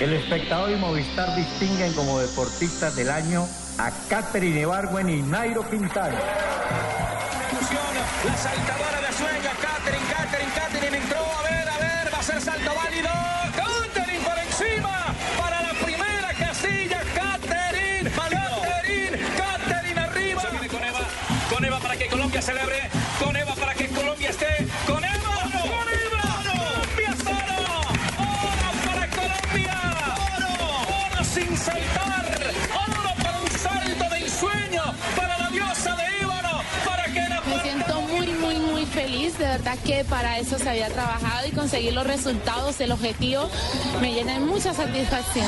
El espectador y Movistar distinguen como deportistas del año a Catherine Ibargüen y Nairo Quintana. Verdad que para eso se había trabajado y conseguir los resultados, el objetivo, me llena de mucha satisfacción.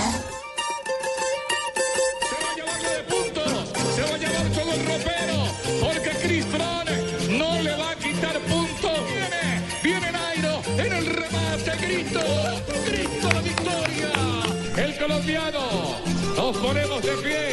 Se va a llevar todo el ropero, porque Chris no le va a quitar puntos. Viene, viene Nairo en el remate, grito, grito la victoria. El colombiano, nos ponemos de pie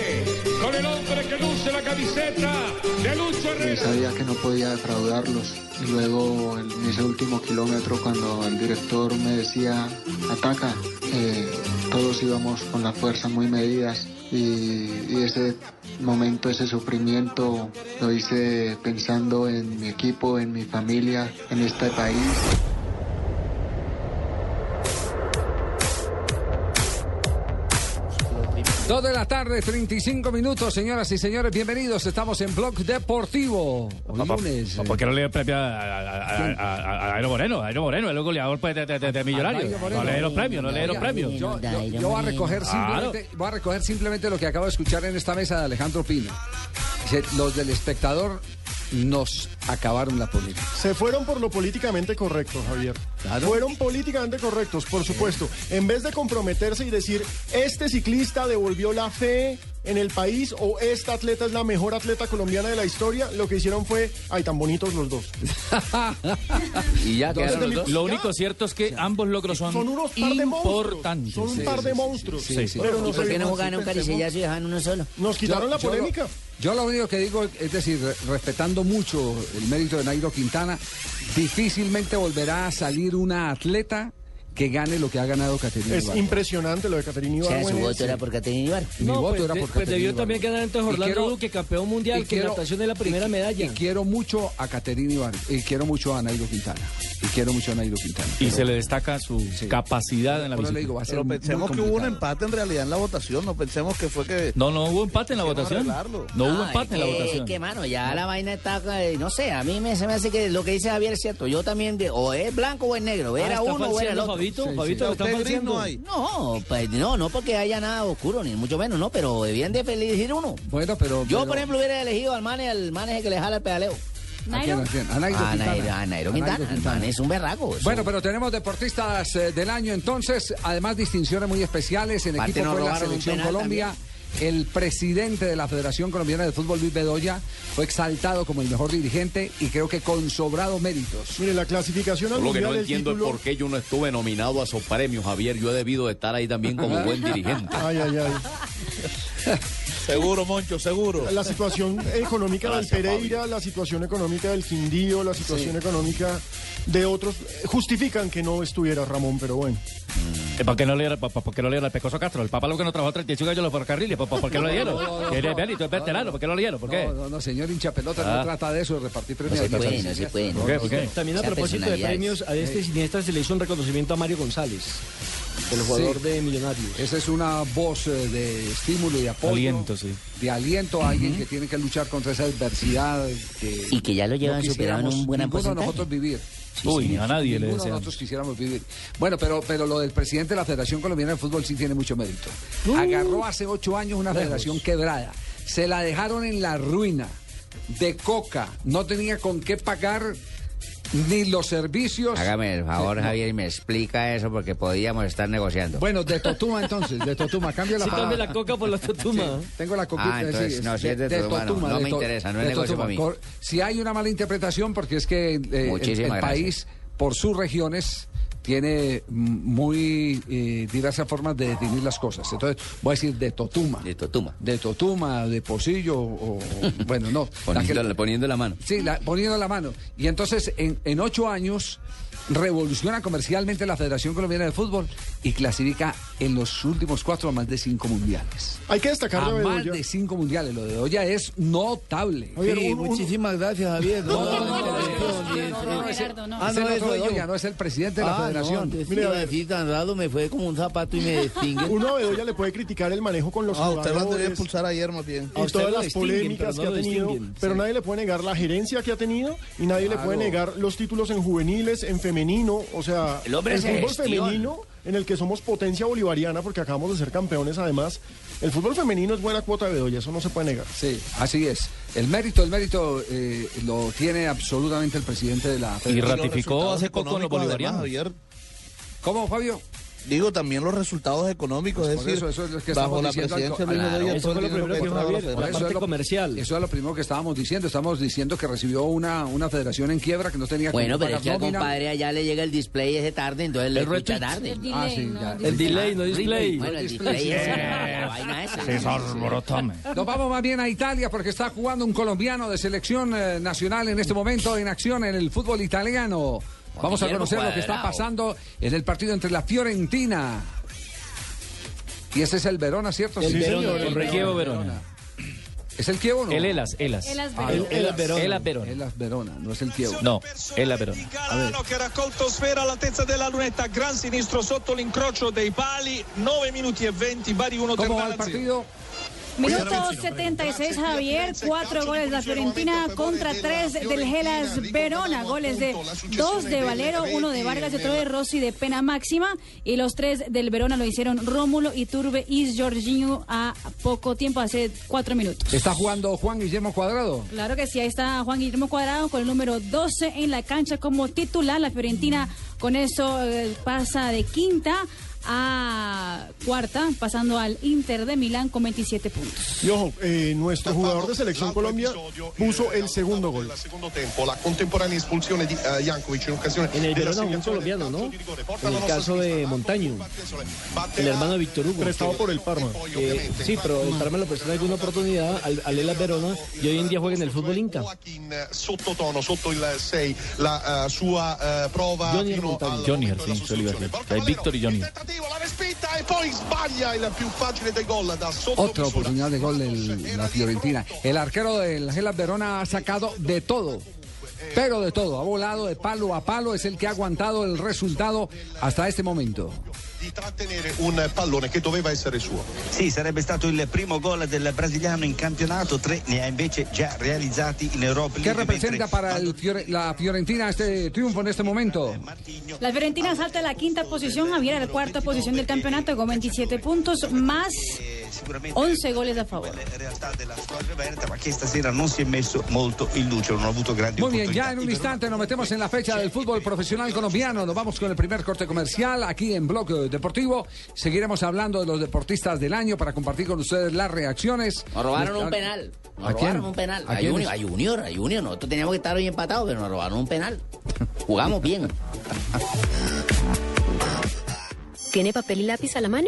con. Sabía que no podía defraudarlos. Y luego en ese último kilómetro cuando el director me decía ataca, eh, todos íbamos con las fuerzas muy medidas y ese momento, ese sufrimiento lo hice pensando en mi equipo, en mi familia, en este país. Dos de la tarde, 35 minutos, señoras y señores, bienvenidos. Estamos en Blog Deportivo. Hoy lunes. ¿Por qué no le premio a, Aero Moreno? Aero Moreno, el goleador pues, de, de, Moreno. No le dieron premio, no le dieron premio. Yo, yo- yo voy, a recoger simplemente, voy a recoger simplemente lo que acabo de escuchar en esta mesa de Alejandro Pino. Dice, los del espectador nos acabaron la política. Se fueron por lo políticamente correcto, Javier. Fueron políticamente correctos, por supuesto. En vez de comprometerse y decir, este ciclista devolvió la fe en el país o esta atleta es la mejor atleta colombiana de la historia, lo que hicieron fue, ay, tan bonitos los dos. Y ya Entonces, los mi- dos. Lo único cierto es que ambos logros son, Son unos par de monstruos. importantes. Son un Sí, par sí, de sí, monstruos. sí, sí. Pero no ¿Por qué no jugaban un caricellazo y dejaban uno solo? Nos quitaron Yo- la polémica. Yo lo único que digo es decir, re- respetando mucho el mérito de Nairo Quintana, difícilmente volverá a salir una atleta que gane lo que ha ganado Caterina Es impresionante lo de Caterina O sea, su voto era por Caterina Ibar. Mi No, voto pues, era de- por pues debió Ibargüen. también ganar entonces Orlando quiero- Duque, campeón mundial, que natación es la primera y- medalla. Y quiero mucho a Caterina Ibargüen, y quiero mucho a Nairo Quintana. Y quiero mucho a Nairo Quintana. Y Pero- se le destaca su capacidad en la bicicleta. digo, va a ser Pero pensemos que hubo un empate en realidad en la votación, no pensemos que fue que... No, no hubo empate en la votación. arreglarlo. No hubo No, empate en la votación. Es que, mano, ya la vaina está, eh, no sé, a mí me, se me hace que lo que dice Javier es cierto. Yo también, de- o es blanco o es negro, Ah, era ¿está uno o era el otro. Fabito? Sí, lo están no hay. No, pues, no, no porque haya nada oscuro, ni mucho menos, no, pero debían de elegir uno. Bueno, pero... Yo, pero- por ejemplo, hubiera elegido al man, al man ese que le jala el pedaleo. ¿a quién, a quién? A Nairo A Quintana. Nairo, a Nairo A Quintana. Man es un berraco. eso. Bueno, pero tenemos deportistas eh, del año entonces, además distinciones muy especiales. En Aparte equipo fue la selección Colombia. El presidente de la Federación Colombiana de Fútbol, Luis Bedoya, fue exaltado como el mejor dirigente y creo que con sobrados méritos. Mire, la clasificación al Lo que no del entiendo título... es por qué yo no estuve nominado a esos premios, Javier. Yo he debido de estar ahí también como buen dirigente. Ay, ay, ay. Seguro, Moncho, seguro. La situación económica del Gracias, Pereira, la situación económica del Quindío, la situación económica de otros eh, justifican que no estuviera Ramón, pero bueno. Eh, ¿Por qué no le por qué no le Pecoso Castro? El Papa lo que no trabajó 38 años en los ferrocarriles. ¿Por, qué no le dieron? Eres Belito, es veterano. ¿Por qué no le dieron? ¿Por qué? No, no, no, señor hincha pelota, Ah. no trata de eso, de repartir no premios. se puede, no se puede. ¿Por qué? ¿Por qué? También a propósito de premios, a este siniestra se le hizo un reconocimiento a Mario González, el jugador Sí. de Millonarios. Esa es una voz eh, de estímulo y de apoyo. Aliento, sí. De aliento a alguien que tiene que luchar contra esa adversidad que Y que ya lo llevan no superado en un buen porcentaje. nosotros vivir. Uy, a nadie le Ninguno de deseamos. nosotros quisiéramos vivir. Bueno, pero, pero lo del presidente de la Federación Colombiana de Fútbol sí tiene mucho mérito. Agarró hace ocho años una federación quebrada. Se la dejaron en la ruina de coca. No tenía con qué pagar ni los servicios. Hágame el favor, Javier, y me explica eso porque podíamos estar negociando. Bueno, de Totuma entonces, de Totuma. Cambio la Sí, cambia la coca por la totuma. Sí, tengo la coquita. Ah, entonces, no, si es de Totuma, no. No de me to- interesa, no es negocio Totuma. para mí. Si hay una mala interpretación, porque es que eh, el, país, por sus regiones, tiene muy eh, diversas formas de definir las cosas. Entonces, voy a decir de Totuma. De Totuma. De Totuma, de Pocillo, o, bueno, no. la que- Poniendo, poniendo la mano. Sí, la- poniendo la mano. Y entonces, en, en ocho años, revoluciona comercialmente la Federación Colombiana de Fútbol y clasifica en los últimos cuatro a más de cinco mundiales. Hay que destacar A de más de cinco mundiales. Lo de Olla es notable. Oye, Sí, un- un- muchísimas gracias, Javier. No, no, no, no, Gerardo, no. Ah, Ese no, no es el presidente de la Ah, Federación. No, Mire, a así tan raro me fue como un zapato y me distingue. Uno a Bedoya le puede criticar el manejo con los Ah, usted lo debe jugadores expulsar ayer más bien. A y usted todas las polémicas pero que ha tenido, pero nadie le puede negar la gerencia que ha tenido y nadie le puede negar los títulos en juveniles, en femenino, o sea, El hombre se fútbol femenino en el que somos potencia bolivariana porque acabamos de ser campeones además. El fútbol femenino es buena cuota de Bedoya, eso no se puede negar. Sí, así es. El mérito, el mérito eh, lo tiene absolutamente el presidente de la Y Federación. ratificó hace poco en los bolivarianos. ¿Cómo, Fabio? Digo, también los resultados económicos, Pues es decir, eso, eso es lo que bajo la al presidencia de Luis Claro, eso fue el lo primero que que la Javier. federación. Por La eso parte es lo- comercial. Eso es lo primero que estábamos diciendo. Estamos diciendo que recibió una, una federación en quiebra que no tenía Bueno, pero es que al compadre allá le llega el display ese tarde, entonces le El escucha tarde. Ah, sí, ya. El delay, no display. Bueno, el display es la vaina esa. Nos vamos más bien a Italia porque está jugando un colombiano de selección eh, nacional en este momento en acción en el fútbol italiano. Vamos a conocer lo que está pasando en el partido entre la Fiorentina. Y ese es el Verona, ¿cierto? El Sí, Verona, señor, el Verona. Chievo Verona. ¿Es el Kievo o no? El Elas, Elas. Elas Ah, Verona. El Verona. Elas Verona. Elas Verona, no es el Kievo. No, Elas Verona. Galano che ha raccolto sfera all'altezza della lunetta, gran sinistro sotto l'incrocio dei pali, 9 minuti e 20, Bari 1 ¿Cómo va 0. partido? Minuto 76, Javier. Cuatro goles de la Fiorentina contra tres del Gelas Verona. Goles de dos de Valero, uno de Vargas y otro de Rossi de pena máxima. Y los tres del Verona lo hicieron Rómulo, Iturbe y Jorginho a poco tiempo, hace cuatro minutos. ¿Está jugando Juan Guillermo Cuadrado? Claro que sí, ahí está Juan Guillermo Cuadrado con el número 12 en la cancha como titular. La Fiorentina con eso eh, pasa de quinta a cuarta, pasando al Inter de Milán con 27 puntos. Y ojo, eh, nuestro jugador de selección Colombia puso el segundo gol. la contemporanea espulsione di eh, Jankovic in occasione En el Verona un colombiano, ¿no? En el caso de Montaño, el hermano de Víctor Hugo. Prestado por el Parma. Eh, sí, pero el Parma lo prestó en alguna oportunidad al, al Elas Verona y hoy en día juega en el fútbol Inca. in sottotono, sotto il 6, la eh, sua eh, prova Johnny Johnny, Valero, Victor e Johnny. E Otra oportunidad de gol de la Fiorentina. El arquero del Gelas Verona ha sacado de todo. Pero de todo, ha volado de palo a palo, es el que ha aguantado el resultado hasta este momento. di trattenere un pallone che doveva essere suo. Sì, sarebbe stato il primo gol del brasiliano in campionato, tre ne ha invece già realizzati in Europa ¿Qué League. representa mentre para el Fiore- la Fiorentina este triunfo en este momento? La Fiorentina salta a la quinta posición, Javier a la cuarta posición del campeonato con 27 puntos, más 11 goles a favor. in realtà della squadra aperta, ma che stasera non si è messo molto in luce, non ha avuto grandi Muy bien, ya en un instante nos metemos en la fecha del fútbol profesional colombiano. Nos vamos con el primer corte comercial aquí en Bloque Deportivo. Seguiremos hablando de los deportistas del año para compartir con ustedes las reacciones. Nos robaron un penal. Nos ¿A quién? robaron un penal. ¿A A, quiénes? Junior, a Junior, a Junior. Nosotros teníamos que estar hoy empatados, pero nos robaron un penal. Jugamos bien. ¿Tiene papel y lápiz a la mano?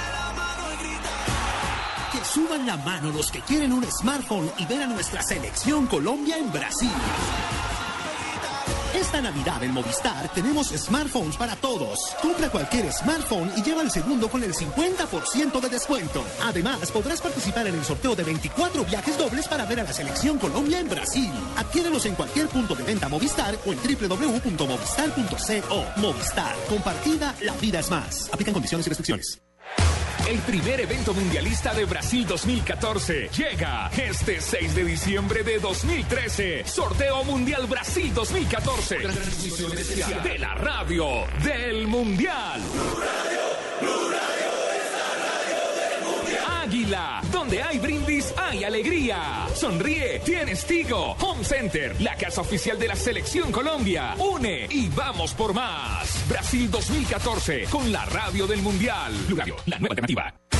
Suban la mano los que quieren un smartphone y ver a nuestra selección Colombia en Brasil. Esta Navidad en Movistar tenemos smartphones para todos. Compra cualquier smartphone y lleva el segundo con el 50% de descuento. Además, podrás participar en el sorteo de 24 viajes dobles para ver a la selección Colombia en Brasil. Adquiérelos en cualquier punto de venta Movistar o en www.movistar.co. Movistar, compartida, la vida es más. Aplican condiciones y restricciones. El primer evento mundialista de Brasil 2014 llega este 6 de diciembre de 2013. Sorteo Mundial Brasil 2014. Transmisión especial de la radio del Mundial. Donde hay brindis, hay alegría. Sonríe, tienes Tigo. Home Center, la casa oficial de la Selección Colombia. Une y vamos por más. Brasil 2014, con la radio del Mundial. Blue Radio, la nueva alternativa.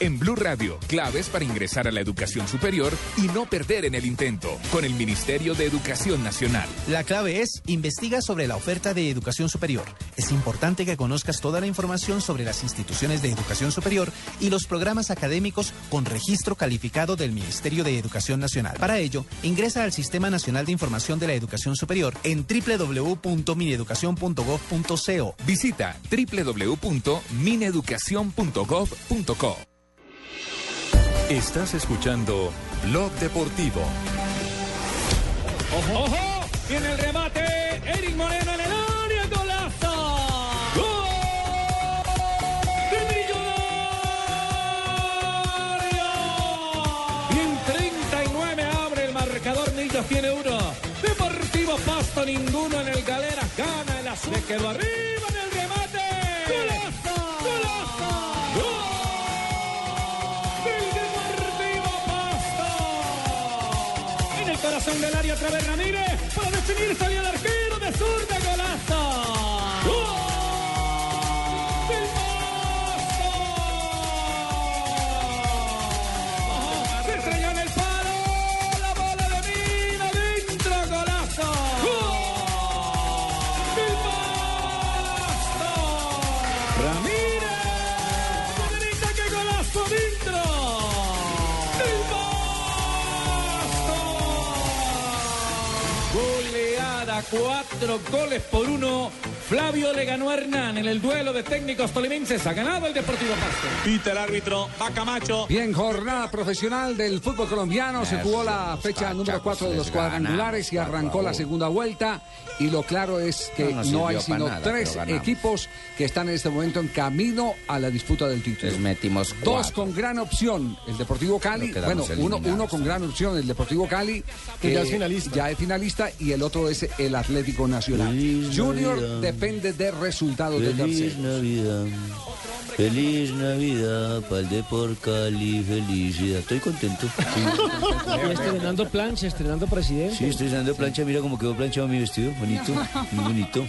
En Blue Radio, claves para ingresar a la educación superior y no perder en el intento, con el Ministerio de Educación Nacional. La clave es investiga sobre la oferta de educación superior. Es importante que conozcas toda la información sobre las instituciones de educación superior y los programas académicos con registro calificado del Ministerio de Educación Nacional. Para ello, ingresa al Sistema Nacional de Información de la Educación Superior en www.mineducacion.gov.co. Visita www.mineducacion.gov.co. Estás escuchando Blog Deportivo. ¡Ojo! ¡Ojo! Viene el remate. Eric Moreno en el área. ¡Golazo! ¡Gol! ¡Del Millonario! Y en 39 abre el marcador. Millos tiene uno. Deportivo Pasto, ninguno en el galera. Gana el azul. Le quedó arriba otra vez Ramírez. Para definir salió el arquero cuatro goles por uno. Flavio le ganó a Hernán en el duelo de técnicos tolimenses. Ha ganado el Deportivo Pasto. Pita el árbitro, va Camacho. Bien, jornada profesional del fútbol colombiano. Se jugó la fecha número 4 de los cuadrangulares y arrancó la segunda vuelta. Y lo claro es que No, no, no hay sino nada, tres equipos que están en este momento en camino a la disputa del título. metimos Dos con gran opción. El Deportivo Cali, No bueno, uno, con gran opción. El Deportivo Cali, Que ya es finalista. ya es finalista. Y el otro es el Atlético Nacional. Junior Navidad. Depende de resultados de Feliz terceros. Navidad. Feliz Navidad, pa'l de por Cali, felicidad. Estoy contento. Y estrenando plancha, estrenando presidente. Sí, estoy usando plancha. Mira cómo quedó planchado mi vestido. Bonito, muy bonito.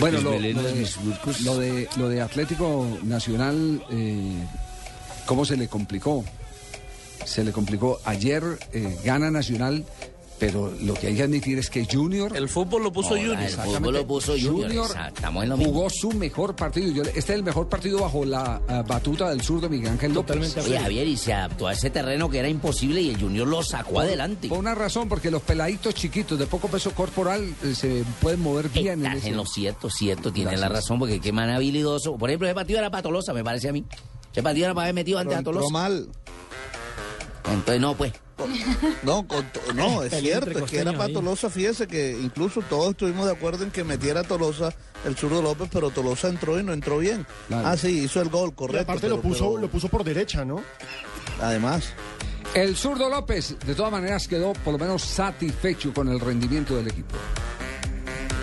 Bueno, lo, melenas, lo de, mis surcos. lo de lo de Atlético Nacional, eh, ¿cómo se le complicó? Se le complicó. Ayer eh, gana Nacional, pero lo que hay que admitir es que Junior. El fútbol lo puso Junior. el fútbol lo puso Junior, en lo mismo. jugó su mejor partido. Yo- este es el mejor partido bajo la eh, batuta del sur de Miguel Ángel López. Oye, Javier, y se adaptó a ese terreno que era imposible y el Junior lo sacó Por- adelante. Por una razón, porque los peladitos chiquitos de poco peso corporal eh, se pueden mover bien. en Estás ese- en lo cierto, cierto, tiene Gracias. la razón, porque qué man habilidoso. Por ejemplo, ese partido era para Tolosa, me parece a mí. Ese partido era para haber metido antes a Tolosa. mal. Entonces, no, pues. No, con no, es cierto, es que era para. Tolosa, fíjese que incluso todos estuvimos de acuerdo en que metiera a Tolosa el zurdo López, pero Tolosa entró y no entró bien. Claro. Ah, sí, hizo el gol, Y correcto. aparte lo pero- puso, pero lo puso por derecha, ¿no? Además, El zurdo López, de todas maneras, quedó por lo menos satisfecho con el rendimiento del equipo.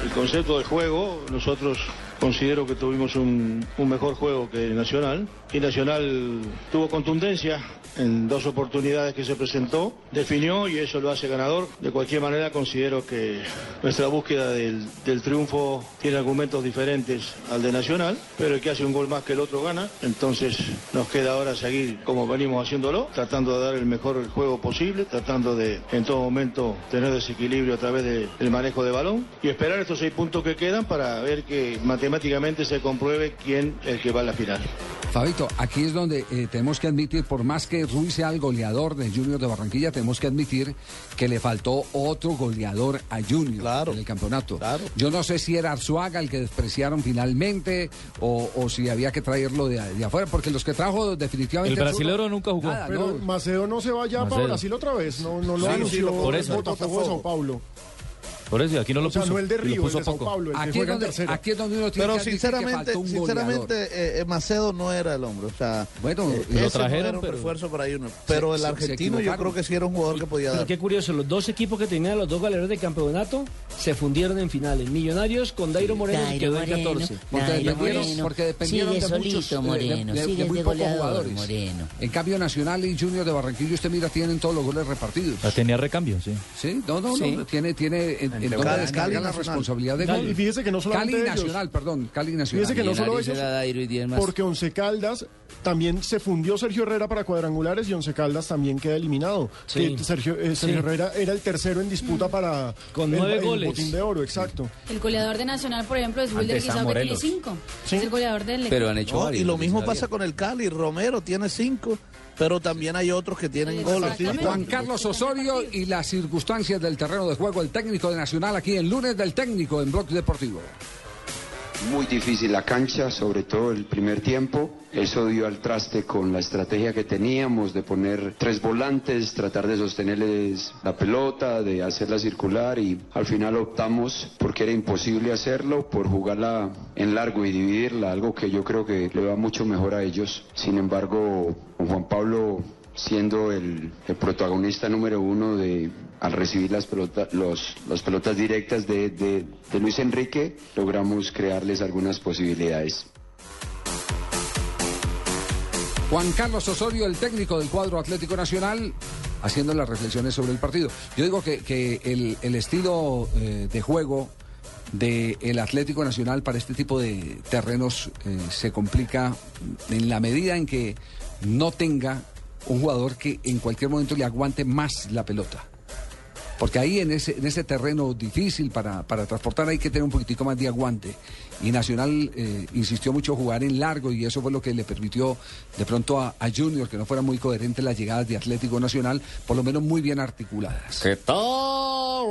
El concepto de juego, nosotros considero que tuvimos un, un mejor juego que Nacional. Y Nacional tuvo contundencia en dos oportunidades que se presentó, definió y eso lo hace ganador. De cualquier manera, considero que nuestra búsqueda del, del triunfo tiene argumentos diferentes al de Nacional, pero el que hace un gol más que el otro gana. Entonces nos queda ahora seguir como venimos haciéndolo, tratando de dar el mejor juego posible, tratando de en todo momento tener desequilibrio a través de- del manejo de balón y esperar estos seis puntos que quedan para ver que matemáticamente se compruebe quién es el que va a la final. Fabito, aquí es donde eh, tenemos que admitir, por más que Ruiz sea el goleador de Junior de Barranquilla, tenemos que admitir que le faltó otro goleador a Junior en el campeonato. Yo no sé si era Arzuaga el que despreciaron finalmente o, o si había que traerlo de, de afuera, porque los que trajo definitivamente... El brasilero nunca jugó. Nada, Pero no. Macedo no se va ya para. Brasil otra vez, no, no lo Sí, por eso. Botafogo de Sao Paulo. Por eso, y aquí no lo O sea, puso. no el de y lo Río, puso el de Sao poco. Paulo, el que Aquí es, donde, aquí es donde uno tiene Pero que que sinceramente, faltó un sinceramente eh, eh, Macedo no era el hombre. O sea, Bueno, eh, lo trajeron, no era un pero- refuerzo para Junior. Pero Se- el argentino yo creo que sí era un jugador que podía Pero dar. qué curioso, los dos equipos que tenían los dos goleadores de campeonato se fundieron en finales. Millonarios con Dairo Moreno que Dairo quedó en Moreno, 14. Porque Dairo dependieron, Moreno. porque dependieron Sigue de muchos, solito, eh, de- Moreno, de, de sigue muy de pocos jugadores. Moreno. En cambio, Nacional y Junior de Barranquillo, usted mira, tienen todos los goles repartidos. La tenía recambio, sí. Sí, no, no, no, tiene, tiene en, en Entre dónde Cali- la responsabilidad de Cali, gol. y fíjese que no solamente Cali ellos. Nacional, perdón, Cali Nacional. Fíjese que no solo Millonarios ellos, era Dairo y 10 más. porque Once Caldas también se fundió Sergio Herrera para cuadrangulares y Once Caldas también queda eliminado. Sí. Que Sergio, eh, Sergio Sí. Herrera era el tercero en disputa para Con el- nueve el goles. botín de oro, exacto. El goleador de Nacional, por ejemplo, es Wilder que tiene cinco. Sí. Es el goleador del Pero han hecho varios. y lo mismo pasa con el Cali. Romero tiene cinco, pero también hay otros que tienen goles. Juan Carlos Osorio y las circunstancias del terreno de juego, el técnico de Nacional aquí en lunes del técnico en Blog Deportivo. Muy difícil la cancha, sobre todo el primer tiempo. Eso dio al traste con la estrategia que teníamos de poner tres volantes, tratar de sostenerles la pelota, de hacerla circular y al final optamos porque era imposible hacerlo, por jugarla en largo y dividirla, algo que yo creo que le va mucho mejor a ellos. Sin embargo, Juan Pablo siendo el, el protagonista número uno de al recibir las pelotas los, las pelotas directas de, de- Luis Enrique logramos crearles algunas posibilidades. Juan Carlos Osorio, el técnico del cuadro Atlético Nacional, haciendo las reflexiones sobre el partido. Yo digo que, que el, el estilo eh, de juego del Atlético Nacional para este tipo de terrenos eh, se complica en la medida en que no tenga un jugador que en cualquier momento le aguante más la pelota. Porque ahí en ese, en ese terreno difícil para, para transportar hay que tener un poquitico más de aguante. Y Nacional eh, insistió mucho jugar en largo y eso fue lo que le permitió de pronto a, a Junior que no fuera muy coherente las llegadas de Atlético Nacional, por lo menos muy bien articuladas. ¿Qué tal,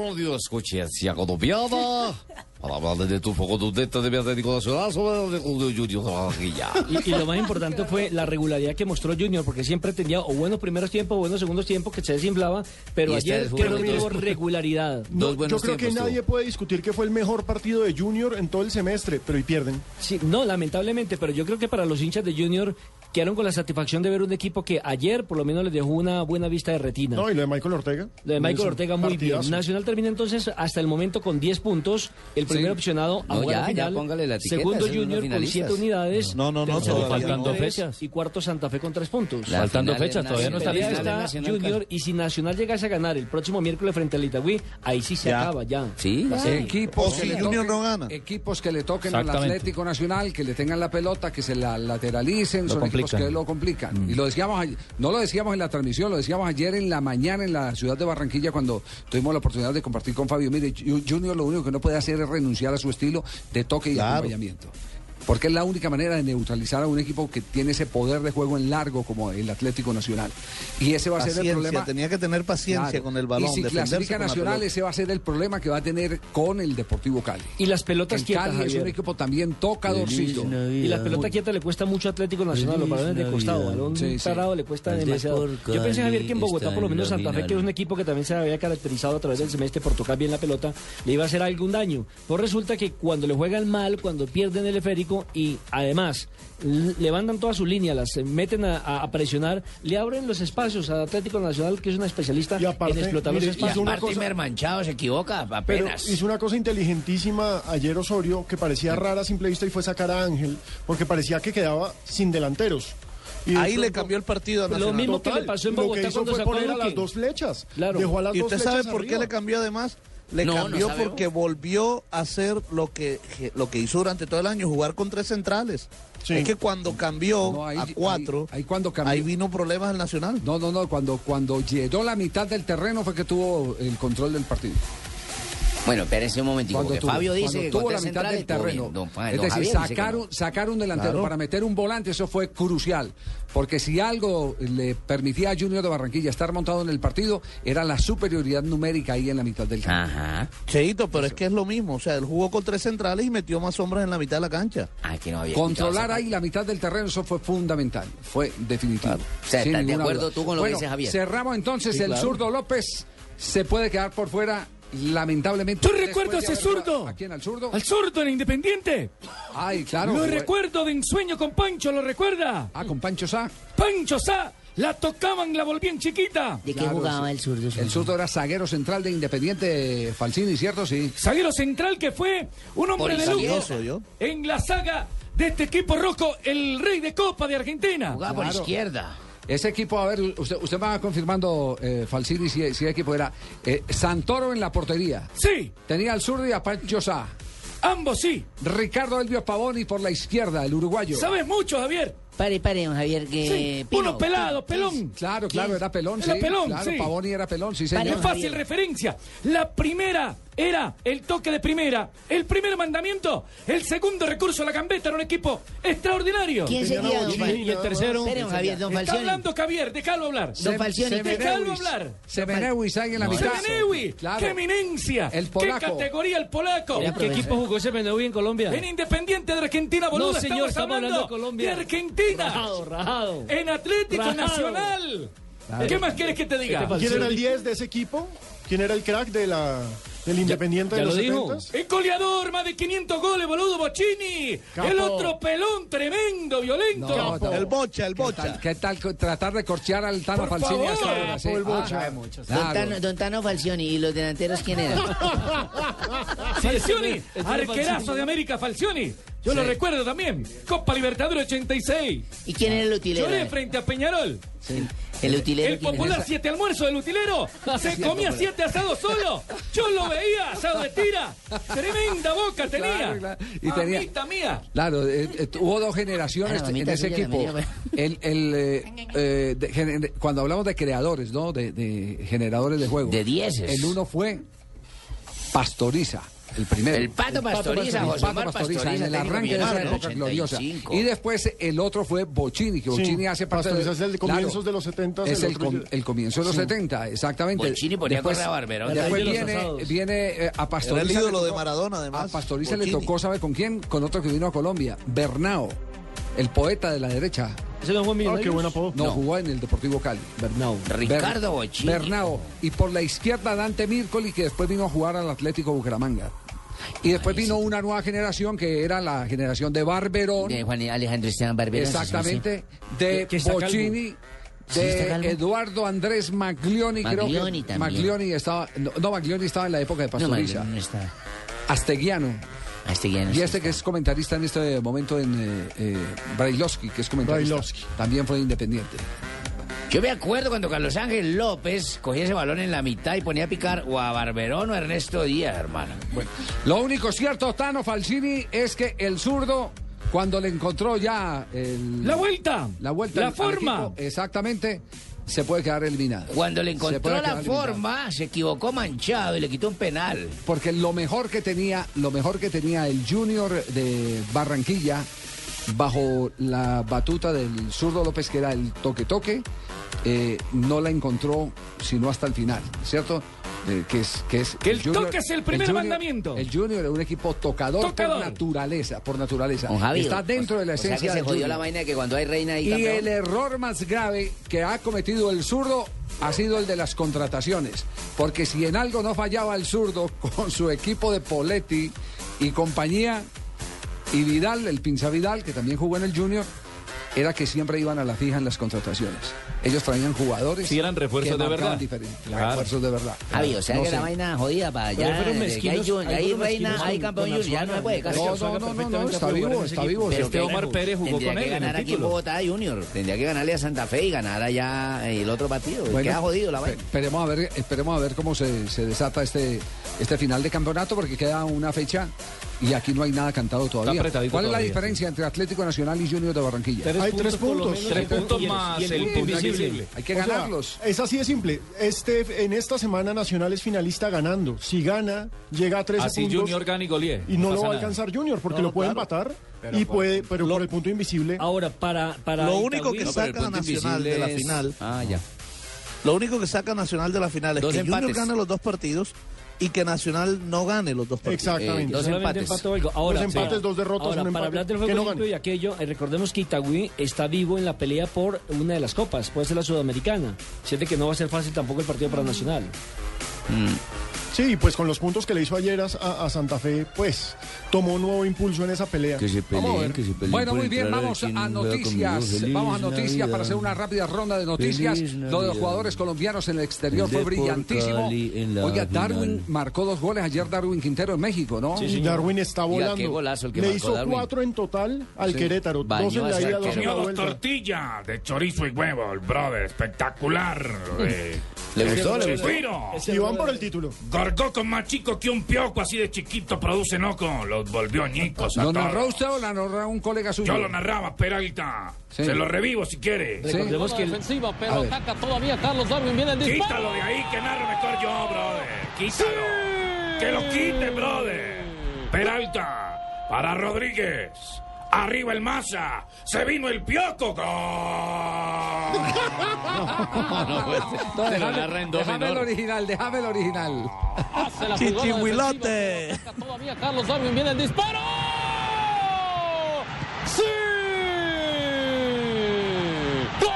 radio escuchencia colombiana? Para hablar de tu foco de de Atlético Nacional sobre el Junior de Barranquilla. Y, y lo más importante fue la regularidad que mostró Junior, porque siempre tenía o buenos primeros tiempos o buenos segundos tiempos que se desinflaba, pero este ayer creo que tuvo regularidad. No, yo creo que nadie puede discutir que fue el mejor partido de Junior en todo el semestre, pero y pierden. Sí, no, lamentablemente, pero yo creo que para los hinchas de Junior quedaron con la satisfacción de ver un equipo que ayer por lo menos les dejó una buena vista de retina. No, y lo de Michael Ortega. Lo de Michael Ortega muy partidazo. bien. Nacional termina entonces hasta el momento con 10 puntos. El primer Sí. opcionado a No, jugar ya, final. póngale la etiqueta, Segundo Junior con finalistas. 7 unidades. No, no, no, no. tres, fechas. Y cuarto Santa Fe con 3 puntos. La Faltando fechas, todavía no está lista. Junior y si Nacional llegase a ganar el próximo miércoles frente al Itagüí, ahí sí se Ya. acaba ya. Sí, ya. Equipos, que le Junior toquen- no gana. equipos que le toquen al. Atlético Nacional, que le tengan la pelota, que se la lateralicen, Lo son equipos complican. que lo complican. Y lo decíamos, no lo decíamos en la transmisión, lo decíamos ayer en la mañana en la ciudad de Barranquilla cuando tuvimos la oportunidad de compartir con Fabio. Mire, Ju- Junior lo único que no puede hacer es renunciar a su estilo de toque y Claro. acompañamiento. Porque es la única manera de neutralizar a un equipo que tiene ese poder de juego en largo como el Atlético Nacional. Y ese va a ser el problema. tenía que tener paciencia Claro. con el balón. Y si clasifica Nacional, ese va a ser el problema que va a tener con el Deportivo Cali. Y las pelotas El quietas, Cali es un equipo también tocadorcito. Y la pelota quieta le cuesta mucho a Atlético Nacional, los balones de costado, balón Sí, sí. parado le cuesta demasiado. Yo pensé, Javier, Cali que en Bogotá, por lo en menos Santa Fe, que es un equipo que también se había caracterizado a través del semestre por tocar bien la pelota, le iba a hacer algún daño. Pues resulta que cuando le juegan mal, cuando pierden el y además levantan toda su línea, las eh, meten a, presionar, le abren los espacios a Atlético Nacional, que es una especialista aparte, en explotar mire, los hizo espacios. una cosa- Manchado se equivoca Pero apenas. hizo una cosa inteligentísima ayer Osorio que parecía rara a simple vista y fue sacar a Ángel, porque parecía que quedaba sin delanteros. Y Ahí le cambió el partido a Lo Nacional. mismo que le pasó en lo Bogotá que hizo cuando fue sacó poner a las dos flechas. Claro. Dejó a las ¿Y dos usted sabe flechas por qué le cambió además? Le No, cambió porque volvió a hacer lo que, lo que hizo durante todo el año, jugar con tres centrales. Sí. Es que cuando cambió No, ahí- a cuatro, ahí- ahí cuando cambió- ahí vino problemas el Nacional. No, no, no, cuando, cuando llenó la mitad del terreno fue que tuvo el control del partido. Bueno, espérense un momentico, Cuando porque tuvo, Fabio dice cuando que tuvo la tres mitad del centrales, todo terreno. bien. Don Fa- es decir, Javier dice que sacar, no. un, delantero Claro. para meter un volante, eso fue crucial. Porque si algo le permitía a Junior de Barranquilla estar montado en el partido, era la superioridad numérica ahí en la mitad del campo. Ajá. Cheito, pero es que es lo mismo. O sea, él jugó con tres centrales y metió más hombres en la mitad de la cancha. Ah, que no había Controlar ahí la mitad del terreno, eso fue fundamental, fue definitivo. O sea, Sin ¿estás de acuerdo duda. tú con lo que Bueno, dice Javier? Cerramos entonces, Sí, el claro. zurdo López se puede quedar por fuera, lamentablemente. ¿Tú recuerdas después de ese zurdo? ¿A quién? ¿Al zurdo? Al zurdo en Independiente. Ay, claro. Lo recuerdo de ensueño con Pancho, ¿lo recuerda? Ah, con Pancho Sá. Pancho Sá, la tocaban, la volvían chiquita. ¿De Claro, sí. el zurdo? El zurdo era zaguero central de Independiente Falcini, ¿cierto? Sí. Zaguero central que fue un hombre de lujo yo. en la saga de este equipo rojo, el rey de Copa de Argentina. Jugaba por Claro. izquierda. Ese equipo, a ver, usted, usted va confirmando, eh, Falsini, si, si el equipo era eh, Santoro en la portería. Sí, Tenía al zurdo y a Pancho Sá. ambos sí. Ricardo Elvio Pavoni por la izquierda, el uruguayo. ¿Sabes mucho, Javier? Pare, pare, don Javier, que... Sí, Pino, uno pelado, pelón. Claro, claro, era pelón, Era sí. pelón, claro, sí. Pavoni era pelón, sí, señor. Es fácil Javier. referencia. La primera era el toque de primera. El primer mandamiento. El segundo recurso a la gambeta era un equipo extraordinario. ¿Quién Tenían a sería, don? Y el tercero. Espere, don Javier, don Está Falcioni. hablando Javier, déjalo hablar. Don Falcioni, Se- Déjalo hablar. Semenewis ahí en la mitad. Semenewi, Claro. qué eminencia. El qué categoría el polaco. ¿En qué equipo jugó ese Menewi en Colombia? En Independiente de Argentina, boludo. No, señor, estamos hablando de Colombia. De Argentina. Rajado, rajado. En Atlético Rajado. Nacional. ¿Qué más quieres que te diga? Este ¿Quién era el 10 de ese equipo? ¿Quién era el crack de la, del Independiente ya de los lo dijo. 70? El goleador, más de 500 goles, boludo, Bochini. Capo. El otro pelón tremendo, violento. No, no. El bocha, el ¿Qué bocha. tal, qué tal tratar de corchear al Tano Por Falsini hasta ahora? sí? Capo, el Bocha. Ah, Don claro. Tano, don Tano Falcioni, ¿y los delanteros quién eran? Falcioni, arquerazo Falcioni. de América, Falcioni. Yo lo recuerdo también. Copa Libertadores 86. ¿Y quién era el utilero? Lloré frente a Peñarol. El utilero. El ¿quién popular era? siete almuerzo del utilero. Se comía siete asados solo. Yo lo veía, asado de tira. Tremenda boca tenía. Claro, claro. Y tenía- Mamita mía. Claro, eh, eh, hubo dos generaciones Ah, en ese equipo. El, el, eh, eh, de- gener- de- cuando hablamos de creadores, ¿no? De, de generadores de juego. De dieces. El uno fue Pastoriza, el primero. El Pato Pastoriza, El José Pato Omar Pastoriza, Pastoriza, en el arranque de esa época gloriosa. 85. Y después el otro fue Bochini, que Bochini hace parte Pastoriza es el de claro, comienzos de los 70, Es el com- el comienzo de los 70, exactamente. Bochini ponía correr a Barberón. Después viene, viene eh, a Pastoriza. Era el ídolo le de tocó- Maradona, además, A Pastoriza le Bochini. tocó, ¿sabe con quién? Con otro que vino a Colombia, Bernao, el poeta de la derecha. ¿Ese no fue Ah, Millonarios? qué buen apodo. No, jugó en el Deportivo Cali. Bernau. Ricardo Bochini. Bernao. Y por la izquierda Dante Mircoli, que después vino a jugar al Atlético Bucaramanga. Y después vino una nueva generación que era la generación de Barberón. De Juan Alejandro Esteban sí, Exactamente. De Que- Bochini. Sí, está De calvo. Eduardo Andrés Maglioni, creo Maglioni que también. Maglioni estaba no, no, Maglioni estaba en la época de. No, Pastoriza. Mario, no está. Asteguiano. Este ya no Y está. este que es comentarista en este momento en eh, eh, Brailovsky, que es comentarista. Brailovsky. También fue independiente. Yo me acuerdo cuando Carlos Ángel López cogía ese balón en la mitad y ponía a picar o a Barberón o a Ernesto Díaz, hermano. Bueno, lo único cierto, Tano Falsini, es que el zurdo, cuando le encontró ya el- La vuelta. la vuelta La al- al forma. equipo, exactamente, se puede quedar eliminado. Cuando le encontró la eliminado. forma, se equivocó manchado y le quitó un penal. Porque lo mejor que tenía, lo mejor que tenía el Junior de Barranquilla bajo la batuta del zurdo López, que era el toque-toque, eh, no la encontró sino hasta el final, ¿cierto? Eh, que es, que es Que el toque es el primer mandamiento. El Junior es un equipo tocador, Tocador. por naturaleza, por naturaleza. Javi. Está dentro de la o sea esencia que se jodió la vaina de que cuando hay reina Y campeón. el error más grave que ha cometido el zurdo ha sido el de las contrataciones. Porque si en algo no fallaba el zurdo con su equipo de Poletti y compañía, y Vidal, el Pinza Vidal, que también jugó en el Junior, era que siempre iban a la fija en las contrataciones. Ellos traían jugadores. Sí, eran refuerzos que de verdad. diferente. Claro. Refuerzos de verdad. Javi, o sea No que sé. la vaina jodida para Pero allá. que hay fueron reina, hay campeón junior, ya no se puede casi. No, no, no, no, está vivo, está vivo. Pero que- Omar Pérez jugó tendría con que él en el ganar aquí en. Bogotá Junior. Tendría que ganarle a Santa Fe y ganar allá el otro partido. Bueno, Queda jodido la vaina. Esperemos a ver, esperemos a ver cómo se, se desata este, este final de campeonato, porque queda una fecha Y aquí no hay nada cantado todavía. ¿Cuál es la todavía, diferencia entre Atlético Nacional y Junior de Barranquilla? Hay tres puntos. Tres puntos Y el- más y el el punto invisible. Hay que O sea, ganarlos. es así de simple. Este, en esta semana Nacional es finalista ganando. Si gana, llega a 13 Así puntos. Junior gana y golee. Y no, lo va a alcanzar Junior porque No, lo puede claro. empatar Pero y por- puede, pero por el punto invisible. Ahora, para, para Lo único Itagüí- que saca Nacional de la es- final. Ah, ya. Lo único que saca Nacional de la final es Dos que Junior gane los dos partidos y que Nacional no gane los dos partidos. Exactamente. Eh, solamente algo. Ahora, Dos empates, sí. dos derrotas, Ahora, un para empate. hablar del juego no y aquello, eh, recordemos que Itagüí está vivo en la pelea por una de las copas, puede ser la sudamericana. Siente que no va a ser fácil tampoco el partido para Nacional. Sí, pues con los puntos que le hizo ayer a, a Santa Fe, pues tomó un nuevo impulso en esa pelea. Que se Vamos a peleen, ver. que se peleen. Bueno, muy bien, a vamos a noticias. Vamos a noticias Navidad. para hacer una rápida ronda de noticias. Lo de los jugadores colombianos en el exterior El fue brillantísimo. Oiga, final. Darwin marcó dos goles ayer, Darwin Quintero en México, ¿no? Y Darwin está volando. qué golazo el que Le marcó hizo Darwin. cuatro en total al Sí. Querétaro. Bañó dos en la ida, dos en la vuelta. tortillas de chorizo y huevo, el brother, espectacular. eh. ¿Le gustó? ¿Le gustó? Y van por el título. Gorgoco más chico que un pioco, así de chiquito, produce noco. Los volvió ñicos a ¿Lo todos. narró usted o la narró un colega suyo? Yo lo narraba, Peralta. Sí. Se lo revivo si quiere. Recordemos que el- defensiva, pero ataca todavía Carlos Darwin. Viene el disparo. Quítalo de ahí, que narro mejor yo, brother. Quítalo. Que lo quite, brother. Peralta. Para Rodríguez. Arriba el Maza. Se vino el Pioco. No, pues, déjame, déjame el original, déjame el original. Hace la jugada Chichihuilote. todavía Carlos Darwin. Viene el disparo. ¡Sí! ¡Gol!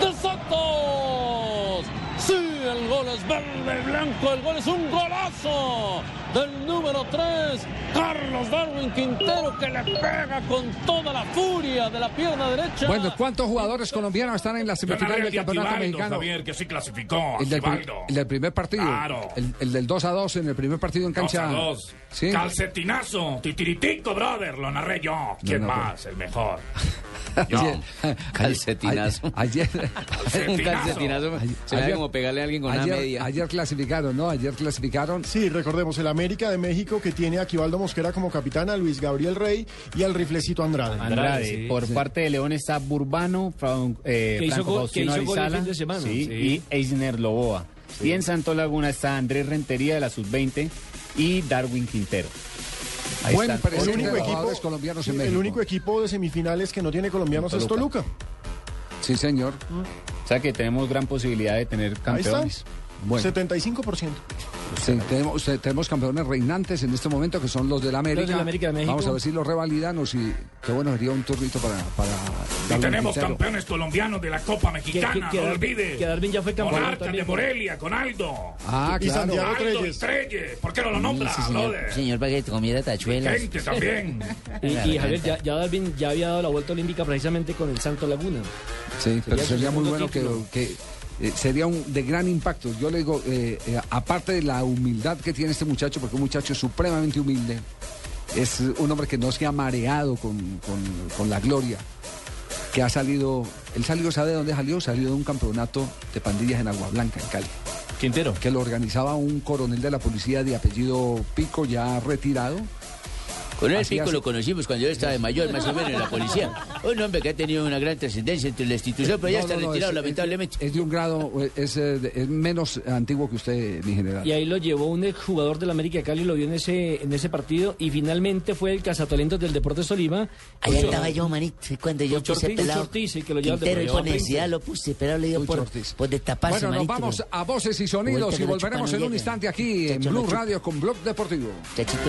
de Santos. Sí, el gol es verde y blanco, el gol es golazo del número 3, Carlos Darwin Quintero, que le pega con toda la furia de la pierna derecha. Bueno, ¿cuántos jugadores colombianos están en la semifinal del el de campeonato mexicano? Javier, que sí clasificó. El del, el del primer partido. Claro. El, el del 2 a 2 en el primer partido en cancha. a dos. Sí. Calcetinazo, titiritico, brother, lo narré yo. ¿Quién no, más? El mejor. Yo. Ayer- Calcetinazo. Ayer, Un calcetinazo. Se Ayer- como pegarle a alguien con una media. ayer clasificaron, ¿no? Ayer clasificaron. Sí, recordemos, el América de México que tiene a Aquivaldo Mosquera como capitán, a Luis Gabriel Rey y al riflecito Andrade. Andrade, sí, por sí. parte de León está Burbano, Fran- eh, Franco gol- Faustino que hizo gol el Arizala, fin de semana. sí, Sí. y Eisner Loboa. Y en Santo Laguna está Andrés Rentería de la Sub-20 y Darwin Quintero. Ahí Buen están. El único equipo- jugadores colombianos en Sí, México. el único equipo de semifinales que no tiene colombianos es Toluca. Sí, señor. O sea que tenemos gran posibilidad de tener Ahí está. Bueno, 75%. sí, tenemos, tenemos campeones reinantes en este momento que son los del América. Los del América de México. Vamos a ver si los revalidan o si. Qué bueno, sería un turrito para. para Y tenemos campeones colombianos de la Copa Mexicana, Que- que- que no olvide. que Darwin ya fue campeón Monarcas también. de Morelia, con Aldo. Ah, Y claro. Santiago Aldo Treyes. y Treyes. ¿Por qué no lo nombra, Sí, señor, señor, para que te comiera tachuelas. Gente también. Y, y Javier, ya, ya Darwin ya había dado la vuelta olímpica precisamente con el Santo Laguna. Sí, pero Sería su sería muy bueno título. que, eh, sería un de gran impacto. Yo le digo, eh, eh, aparte de la humildad que tiene este muchacho, porque un muchacho supremamente humilde, es un hombre que no se ha mareado con, con- con la gloria, que ha salido, él salió, ¿sabe de dónde salió? Salió de un campeonato de pandillas en Agua Blanca, en Cali. Quintero. Que lo organizaba un coronel de la policía de apellido Pico, ya retirado. Con el Así pico hace- lo conocimos cuando yo estaba de mayor, más o menos, en la policía. Un hombre que ha tenido una gran trascendencia entre la institución, pero ya No, está no, no, retirado, es- lamentablemente. Es de un grado, eh, es, menos antiguo que usted, mi general. Y ahí lo llevó un exjugador del América de Cali, lo vio en ese, en ese partido y finalmente fue el cazatalentos del Deportes Tolima. Ahí estaba yo, manito, cuando yo puse Ortiz, pelado. Ortiz, que lo Quintero de- y por necesidad lo puse, pero le dio por, Ortiz. por destaparse, Bueno, nos manito, vamos pero- a voces y sonidos y volveremos en un instante aquí en Blue. Radio con Blog Deportivo. Chachito.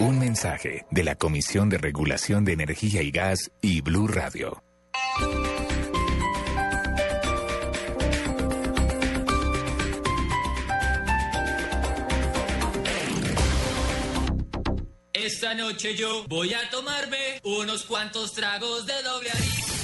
Un mensaje de la Comisión de Regulación de Energía y Gas y Blue Radio. Esta noche yo voy a tomarme unos cuantos tragos de doble anís.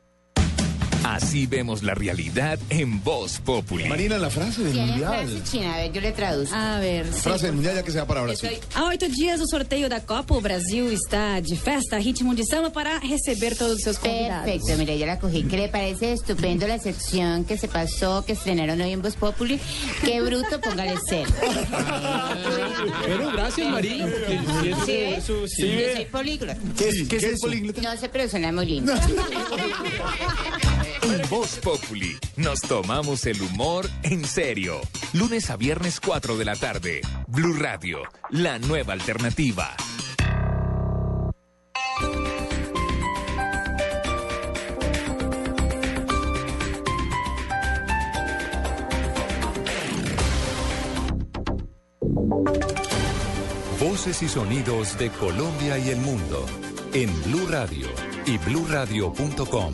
Así vemos la realidad en Voz Populi. Marina, la frase del Mundial. frase china, a ver, yo le traduzco. A ver, La frase del Mundial, ya que sea para Brasil. Há oito dias do sorteio da Copa, o Brasil está de festa, ritmo de samba para receber todos os seus convidados. Perfecto, mire, yo la cogí. ¿Qué le parece estupendo la sección que se pasó, que estrenaron hoy en Voz Populi? Qué bruto, póngale cero. Pero gracias, María. ¿Sí? Eso sí. Yo soy políglota. ¿Qué es, ¿qué es eso? No sé, pero suena muy lindo. En Voz Populi nos tomamos el humor en serio. Lunes a viernes 4 de la tarde. Blue Radio, la nueva alternativa. Voces y sonidos de Colombia y el mundo en Blue Radio y bluradio.com,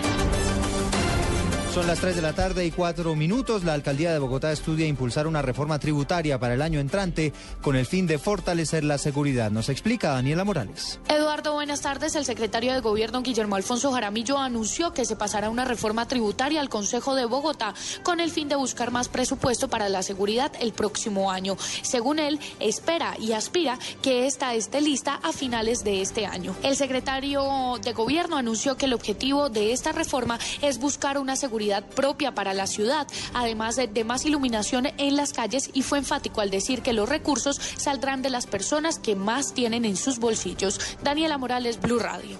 Son las 3 de la tarde y 4 minutos. La alcaldía de Bogotá estudia impulsar una reforma tributaria para el año entrante con el fin de fortalecer la seguridad. Nos explica Daniela Morales. Eduardo, buenas tardes. El secretario de Gobierno, Guillermo Alfonso Jaramillo, anunció que se pasará una reforma tributaria al Consejo de Bogotá con el fin de buscar más presupuesto para la seguridad el próximo año. Según él, espera y aspira que esta esté lista a finales de este año. El secretario de Gobierno anunció que el objetivo de esta reforma es buscar una seguridad propia para la ciudad, además de, de más iluminación en las calles y fue enfático al decir que los recursos saldrán de las personas que más tienen en sus bolsillos. Daniela Morales, Blue Radio.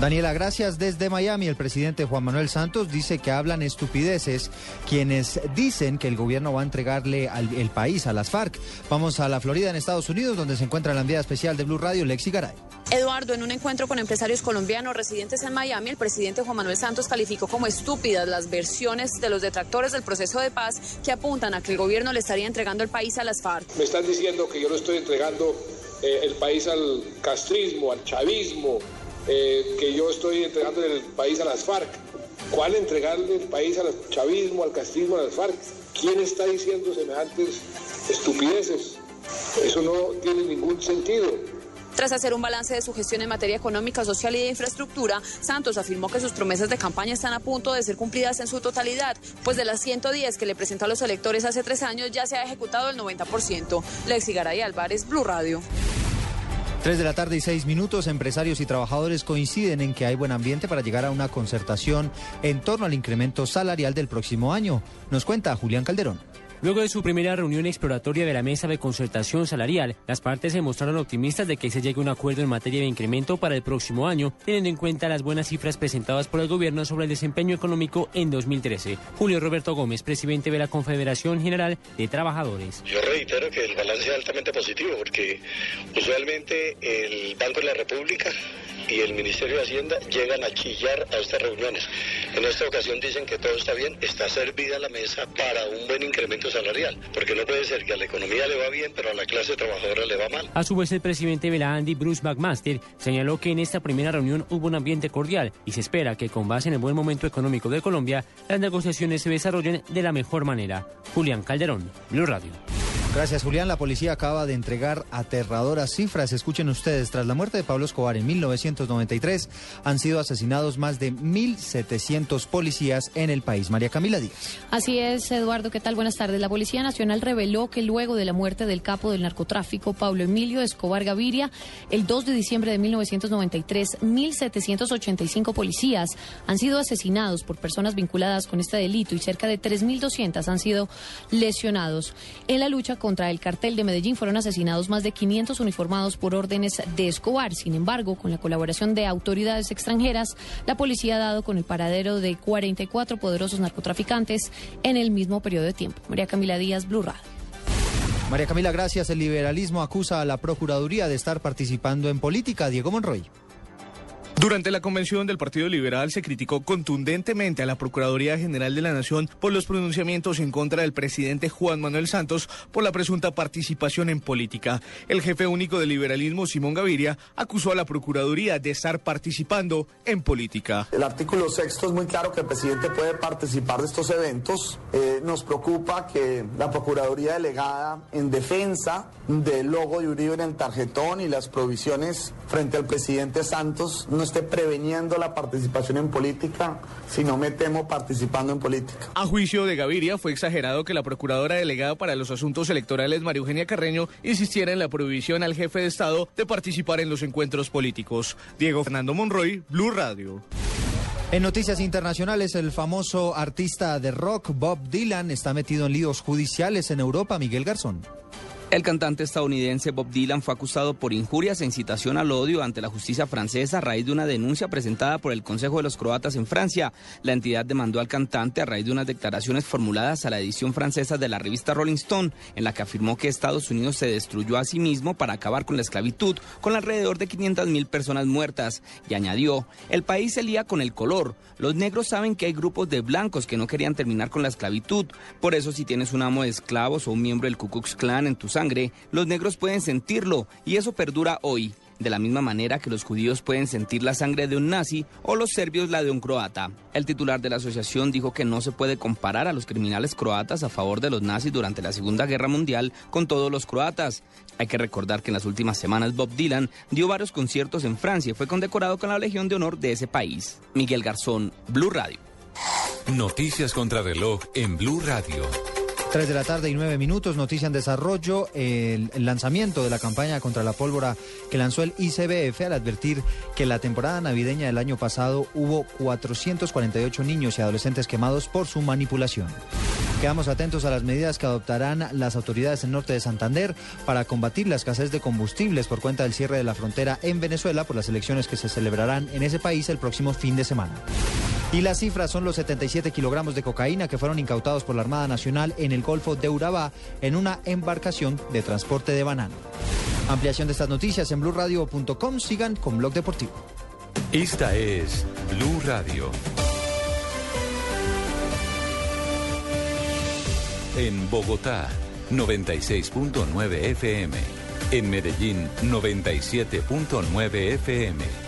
Daniela, gracias. Desde Miami, el presidente Juan Manuel Santos dice que hablan estupideces quienes dicen que el gobierno va a entregarle al- el país a las FARC. Vamos a la Florida, en Estados Unidos, donde se encuentra la enviada especial de Blue Radio, Lexi Garay. Eduardo, en un encuentro con empresarios colombianos residentes en Miami, el presidente Juan Manuel Santos calificó como estúpidas las versiones de los detractores del proceso de paz que apuntan a que el gobierno le estaría entregando el país a las FARC. Me están diciendo que yo no estoy entregando eh, el país al castrismo, al chavismo, eh, que yo estoy entregando el país a las FARC. ¿Cuál entregarle el país al chavismo, al castrismo, a las FARC? ¿Quién está diciendo semejantes estupideces? Eso no tiene ningún sentido. Tras hacer un balance de su gestión en materia económica, social y de infraestructura, Santos afirmó que sus promesas de campaña están a punto de ser cumplidas en su totalidad, pues de las 110 que le presentó a los electores hace tres años ya se ha ejecutado el 90%. Lexi Garay Álvarez, Blue Radio. 3 de la tarde y 6 minutos, empresarios y trabajadores coinciden en que hay buen ambiente para llegar a una concertación en torno al incremento salarial del próximo año. Nos cuenta Julián Calderón. Luego de su primera reunión exploratoria de la mesa de concertación salarial, las partes se mostraron optimistas de que se llegue a un acuerdo en materia de incremento para el próximo año, teniendo en cuenta las buenas cifras presentadas por el gobierno sobre el desempeño económico en 2013. Julio Roberto Gómez, presidente de la Confederación General de Trabajadores. Yo reitero que el balance es altamente positivo porque usualmente el Banco de la República y el Ministerio de Hacienda llegan a chillar a estas reuniones. En esta ocasión dicen que todo está bien, está servida la mesa para un buen incremento salarial, porque no puede ser que a la economía le va bien, pero a la clase trabajadora le va mal. A su vez, el presidente de la Andy, Bruce McMaster, señaló que en esta primera reunión hubo un ambiente cordial y se espera que, con base en el buen momento económico de Colombia, las negociaciones se desarrollen de la mejor manera. Julián Calderón, Blue Radio. Gracias, Julián. La policía acaba de entregar aterradoras cifras. Escuchen ustedes, tras la muerte de Pablo Escobar en 1993, han sido asesinados más de 1.700 policías en el país. María Camila Díaz. Así es, Eduardo, ¿qué tal? Buenas tardes. La Policía Nacional reveló que luego de la muerte del capo del narcotráfico, Pablo Emilio Escobar Gaviria, el 2 de diciembre de 1993, 1.785 policías han sido asesinados por personas vinculadas con este delito y cerca de 3.200 han sido lesionados. En la lucha contra el cartel de Medellín fueron asesinados más de 500 uniformados por órdenes de Escobar. Sin embargo, con la colaboración de autoridades extranjeras, la policía ha dado con el paradero de 44 poderosos narcotraficantes en el mismo periodo de tiempo. María Camila Díaz, Blue Radio. María Camila, gracias. El liberalismo acusa a la Procuraduría de estar participando en política. Diego Monroy. Durante la convención del Partido Liberal se criticó contundentemente a la Procuraduría General de la Nación por los pronunciamientos en contra del presidente Juan Manuel Santos por la presunta participación en política. El jefe único del liberalismo, Simón Gaviria, acusó a la Procuraduría de estar participando en política. El artículo sexto es muy claro que el presidente puede participar de estos eventos. Eh, nos preocupa que la Procuraduría delegada en defensa del logo de Uribe en el tarjetón y las provisiones frente al presidente Santos no esté preveniendo la participación en política, sino me temo participando en política. A juicio de Gaviria, fue exagerado que la procuradora delegada para los asuntos electorales, María Eugenia Carreño, insistiera en la prohibición al jefe de Estado de participar en los encuentros políticos. Diego Fernando Monroy, Blue Radio. En noticias internacionales, el famoso artista de rock Bob Dylan está metido en líos judiciales en Europa. Miguel Garzón. El cantante estadounidense Bob Dylan fue acusado por injurias e incitación al odio ante la justicia francesa a raíz de una denuncia presentada por el Consejo de los Croatas en Francia. La entidad demandó al cantante a raíz de unas declaraciones formuladas a la edición francesa de la revista Rolling Stone, en la que afirmó que Estados Unidos se destruyó a sí mismo para acabar con la esclavitud, con alrededor de 500.000 personas muertas. Y añadió, el país se lía con el color. Los negros saben que hay grupos de blancos que no querían terminar con la esclavitud. Por eso si tienes un amo de esclavos o un miembro del Ku Klux Klan en tus los negros pueden sentirlo y eso perdura hoy. De la misma manera que los judíos pueden sentir la sangre de un nazi o los serbios la de un croata. El titular de la asociación dijo que no se puede comparar a los criminales croatas a favor de los nazis durante la Segunda Guerra Mundial con todos los croatas. Hay que recordar que en las últimas semanas Bob Dylan dio varios conciertos en Francia y fue condecorado con la Legión de Honor de ese país. Miguel Garzón, Blue Radio. Noticias contra reloj en Blue Radio. 3 de la tarde y 9 minutos, noticia en desarrollo, el, lanzamiento de la campaña contra la pólvora que lanzó el ICBF al advertir que la temporada navideña del año pasado hubo 448 niños y adolescentes quemados por su manipulación. Quedamos atentos a las medidas que adoptarán las autoridades en norte de Santander para combatir la escasez de combustibles por cuenta del cierre de la frontera en Venezuela por las elecciones que se celebrarán en ese país el próximo fin de semana. Y las cifras son los 77 kilogramos de cocaína que fueron incautados por la Armada Nacional en el Golfo de Urabá en una embarcación de transporte de banano. Ampliación de estas noticias en blurradio.com. Sigan con Blog Deportivo. Esta es Blue Radio. En Bogotá, 96.9 FM. En Medellín, 97.9 FM.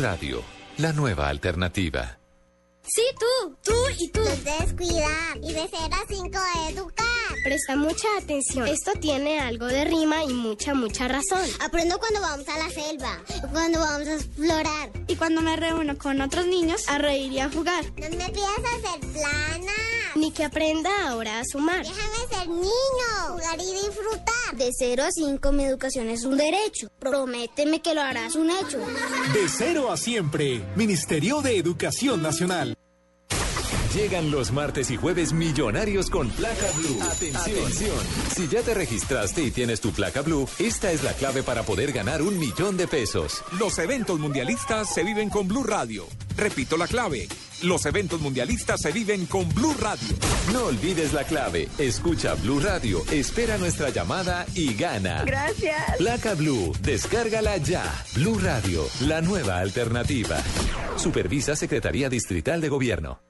Radio, la nueva alternativa. Sí, tú, tú y tú. Y de 0 a 5 educar. Presta mucha atención. Esto tiene algo de rima y mucha, mucha razón. Aprendo cuando vamos a la selva, cuando vamos a explorar. Y cuando me reúno con otros niños a reír y a jugar. No me pidas hacer plana. Ni que aprenda ahora a sumar. Déjame ser niño, jugar y disfrutar. De 0 a 5 mi educación es un derecho. Prométeme que lo harás un hecho. De cero a siempre. Ministerio de Educación Nacional. Llegan los martes y jueves millonarios con placa blue. Atención. Si ya te registraste y tienes tu placa blue, esta es la clave para poder ganar un millón de pesos. Los eventos mundialistas se viven con Blue Radio. Repito la clave. Los eventos mundialistas se viven con Blue Radio. No olvides la clave. Escucha Blue Radio, espera nuestra llamada y gana. Gracias. Placa Blue, descárgala ya. Blue Radio, la nueva alternativa. Supervisa Secretaría Distrital de Gobierno.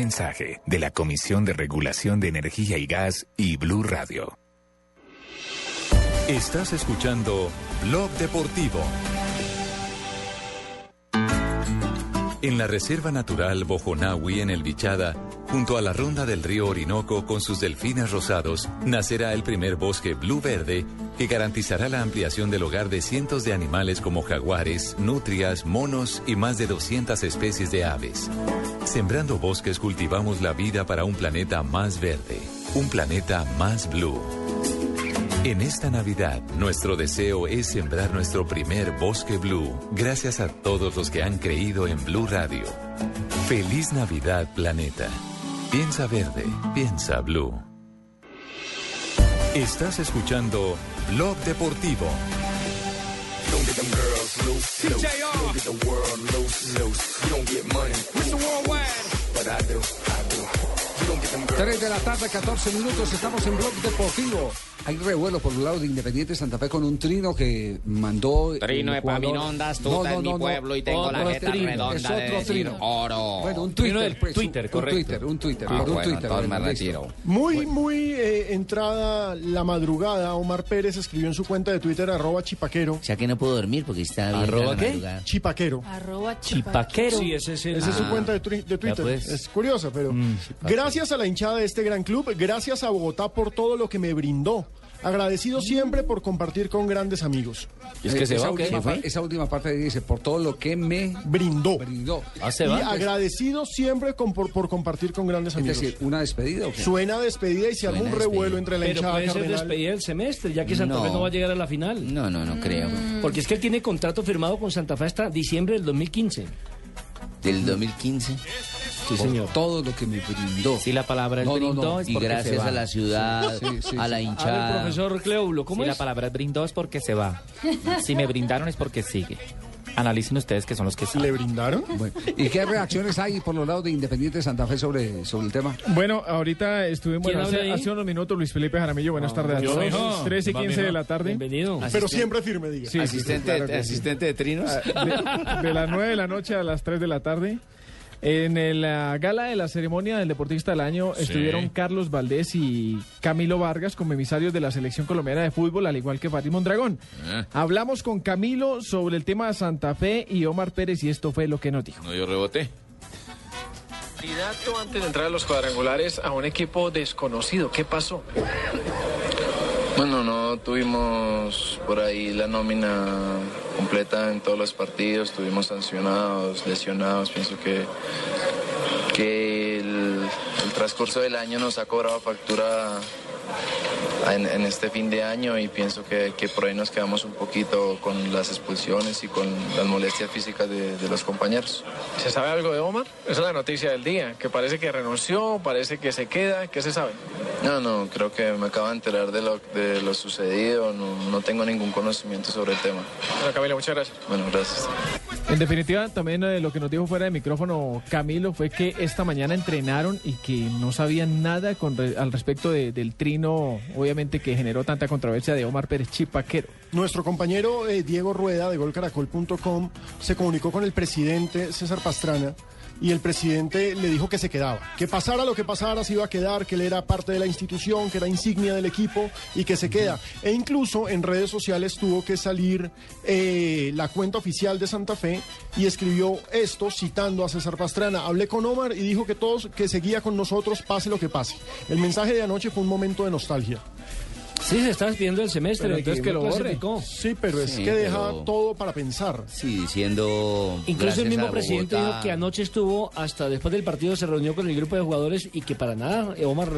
de la Comisión de Regulación de Energía y Gas y Blue Radio. Estás escuchando Blog Deportivo. En la Reserva Natural Bojonawi en el Bichada, junto a la ronda del río Orinoco con sus delfines rosados, nacerá el primer bosque blue verde que garantizará la ampliación del hogar de cientos de animales como jaguares, nutrias, monos y más de 200 especies de aves. Sembrando bosques cultivamos la vida para un planeta más verde, un planeta más blue. En esta Navidad, nuestro deseo es sembrar nuestro primer bosque blue, gracias a todos los que han creído en Blue Radio. Feliz Navidad, planeta. Piensa verde, piensa blue. Estás escuchando Blog Deportivo. Tres de la tarde, 14 minutos, estamos en Blog Deportivo. Hay revuelo por un lado de Independiente Santa Fe con un trino que mandó. Trino de Paminondas, tú No, estás no, en mi no, no. pueblo y tengo la jeta trino, redonda Es otro trino. oro. Bueno, un Twitter, del pues, Twitter, un, correcto. un Twitter, un Twitter, Ah, por un bueno, Twitter. me retiro. Muy, muy eh, entrada la madrugada, Omar Pérez escribió en su cuenta de Twitter, arroba chipaquero. O sea que no puedo dormir porque está bien. ¿Arroba qué? madrugada. Chipaquero. Arroba Chipaquero. Sí, ese es el- Esa es su Ah. cuenta de, twi- de Twitter. pues. Es curiosa, pero. gracias a la hinchada de este gran club, gracias a Bogotá por todo lo que me brindó. Agradecido siempre por compartir con grandes amigos. Eh, esa, última par- esa última parte dice, por todo lo que me brindó. brindó. y agradecido siempre con- por, por compartir con grandes Es amigos. decir, una despedida. ¿o qué? Suena despedida y se arma un Suena revuelo entre la Pero hinchada puede ser despedida del semestre, ya que Santa Fe No. no va a llegar a la final. No, no, no creo. Porque es que él tiene contrato firmado con Santa Fe hasta diciembre del 2015. Del 2015. Sí, Por señor. todo lo que me brindó. Si la palabra es No, brindó no. es Y porque se gracias va. a la ciudad, Sí, sí, a sí. la A ver, hinchada. profesor Cleóbulo, ¿cómo si es? la palabra es brindó es porque se va. Si me brindaron es porque sigue. Analicen ustedes que son los que saben. ¿Le brindaron? Bueno, ¿Y qué reacciones hay por los lados de Independiente Santa Fe sobre, sobre el tema? Bueno, ahorita estuvimos, ¿Quién bueno, hace, hace unos minutos Luis Felipe Jaramillo, buenas tardes a todos. mijo. 13 y Va, 15 mijo. de la tarde. Bienvenido. Pero siempre firme, diga. Sí, sí, sí, Asistente, claro que sí. asistente de trinos. Ah, De, de las 9 de la noche a las 3 de la tarde. En la gala de la ceremonia del Deportista del Año Sí. estuvieron Carlos Valdés y Camilo Vargas como emisarios de la selección colombiana de fútbol, al igual que Farid Mondragón. Ah. Hablamos con Camilo sobre el tema de Santa Fe y Omar Pérez y esto fue lo que nos dijo. No, yo reboté. Candidato antes de entrar a los cuadrangulares a un equipo desconocido. ¿Qué pasó? Bueno, no tuvimos por ahí la nómina completa en todos los partidos, tuvimos sancionados, lesionados, pienso que, que el, el transcurso del año nos ha cobrado factura en, en este fin de año y pienso que, que por ahí nos quedamos un poquito con las expulsiones y con las molestias físicas de, de los compañeros. ¿Se sabe algo de Omar? Esa es la noticia del día, que parece que renunció, parece que se queda. ¿Qué se sabe? No, no, creo que me acabo de enterar de lo, de lo sucedido, no, no tengo ningún conocimiento sobre el tema. Bueno, Camilo, muchas gracias. Bueno, gracias. En definitiva, también eh, lo que nos dijo fuera de micrófono Camilo fue que esta mañana entrenaron y que no sabían nada con re- al respecto de- del obviamente que generó tanta controversia de Omar Pérez Chipaquero. Nuestro compañero eh, Diego Rueda de golcaracol.com se comunicó con el presidente César Pastrana y el presidente le dijo que se quedaba, que pasara lo que pasara se iba a quedar, que él era parte de la institución, que era insignia del equipo y que se queda. E incluso en redes sociales tuvo que salir eh, la cuenta oficial de Santa Fe y escribió esto citando a César Pastrana. Hablé con Omar y dijo que todos que seguía con nosotros pase lo que pase. El mensaje de anoche fue un momento de nostalgia. Sí, se está despidiendo el semestre. Pero entonces que lo borre. Sí, pero es Sí, que deja pero- todo para pensar. Sí, diciendo. Incluso el mismo a presidente Bogotá. dijo que anoche estuvo, hasta después del partido se reunió con el grupo de jugadores y que para nada eh, Omar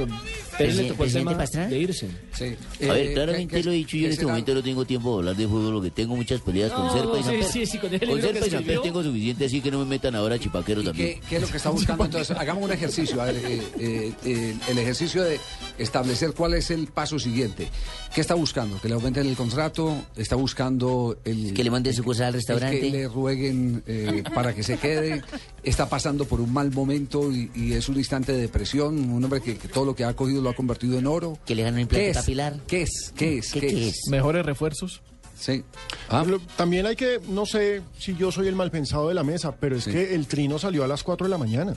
Pérez le tocó el ¿presidente tema Pastrana? de irse. Sí. A ver, claramente lo he dicho, yo en este momento no tengo tiempo de hablar de fútbol, porque tengo muchas peleas con No, Serpa y Samper. sí, sí, con el Con Serpa y Samper tengo suficiente, así que no me metan ahora chipaquero también. ¿Qué, qué es lo que está buscando entonces? Hagamos un ejercicio, a ver, eh, eh, eh, el ejercicio de establecer cuál es el paso siguiente. ¿Qué está buscando? ¿Que le aumenten el contrato? ¿Está buscando el... Que le manden su cosa al restaurante. Que le rueguen eh, para que se quede. Está pasando por un mal momento y, y es un instante de depresión. Un hombre que, que todo lo que ha cogido lo ha convertido en oro. Que le hagan un ¿Qué implante es? capilar. ¿Qué es? ¿Qué es? ¿Qué- qué es? Mejores refuerzos. Sí. Lo- También hay que, no sé si yo soy el mal pensado de la mesa, pero es que el trino salió a las 4 de la mañana.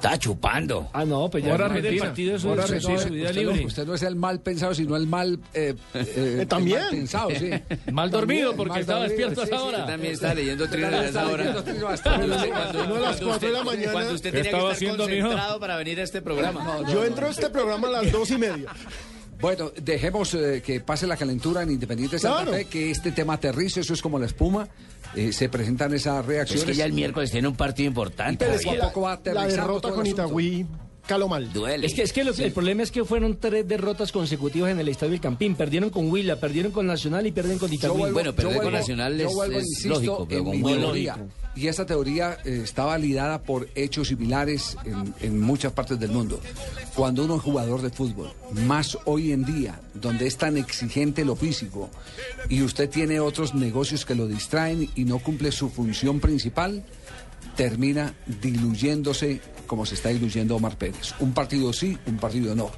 Está chupando. Ah, no, pues ya Hora después del Argentina. partido es su, Hora su- Argentina. su vida usted, libre. No, usted no es el mal pensado, sino el mal... eh, eh, el también. mal pensado, sí. Mal dormido, También, porque mal estaba dormido, despierto sí, esa sí. hora. Yo también estaba leyendo Usted Trino también a esa está hora. leyendo Trino hasta ahora. Pero no a las 4 de la mañana. Cuando usted ¿Qué tenía que estaba estar concentrado para venir a este programa. Yo entro a este programa a las 2 y media. Bueno, dejemos eh, que pase la calentura en Independiente Santa Claro. Fe, que este tema aterrice, eso es como la espuma. eh, se presentan esas Es reacciones. que ya el miércoles tiene un partido importante. Pero a poco va La derrota con. Itagüí caló mal. Duele. Es que, es que lo- el problema es que fueron tres derrotas consecutivas en el Estadio del Campín. Perdieron con Huila, perdieron con Nacional y pierden con Itagüí. Bueno, perder con Nacional es- vuelvo, es insisto, lógico, pero con mi. Y esa teoría eh, está validada por hechos similares en, en muchas partes del mundo. Cuando uno es jugador de fútbol, más hoy en día, donde es tan exigente lo físico, y usted tiene otros negocios que lo distraen y no cumple su función principal, termina diluyéndose como se está diluyendo Omar Pérez. Un partido sí, un partido no.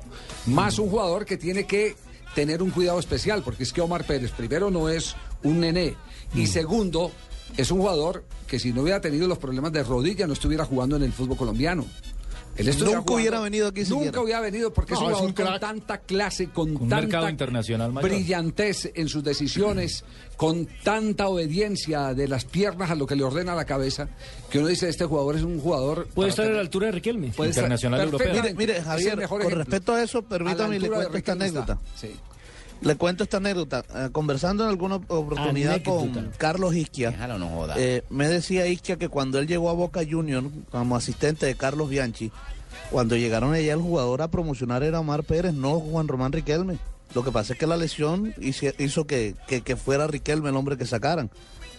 Más un jugador que tiene que tener un cuidado especial, porque es que Omar Pérez, primero, no es un nené, y segundo, es un jugador que si no hubiera tenido los problemas de rodilla no estuviera jugando en el fútbol colombiano. Nunca hubiera venido aquí Nunca siquiera. hubiera venido porque es un es jugador un con tanta clase, con Un mercado tanta internacional mayor. brillantez en sus decisiones, con tanta obediencia de las piernas a lo que le ordena la cabeza, que uno dice, este jugador es un jugador... Puede estar a tener- la altura de Riquelme. puede estar Internacional europeo. Mire, Javier, con respecto a eso, A permítame le cuento esta anécdota. Sí. Le cuento esta anécdota. Eh, conversando en alguna oportunidad Anécdota. con Carlos Isquia, Déjalo, no joda. eh, me decía Isquia que cuando él llegó a Boca Junior como asistente de Carlos Bianchi, cuando llegaron allá el jugador a promocionar era Omar Pérez, no Juan Román Riquelme. Lo que pasa es que la lesión hizo que, que, que fuera Riquelme el hombre que sacaran.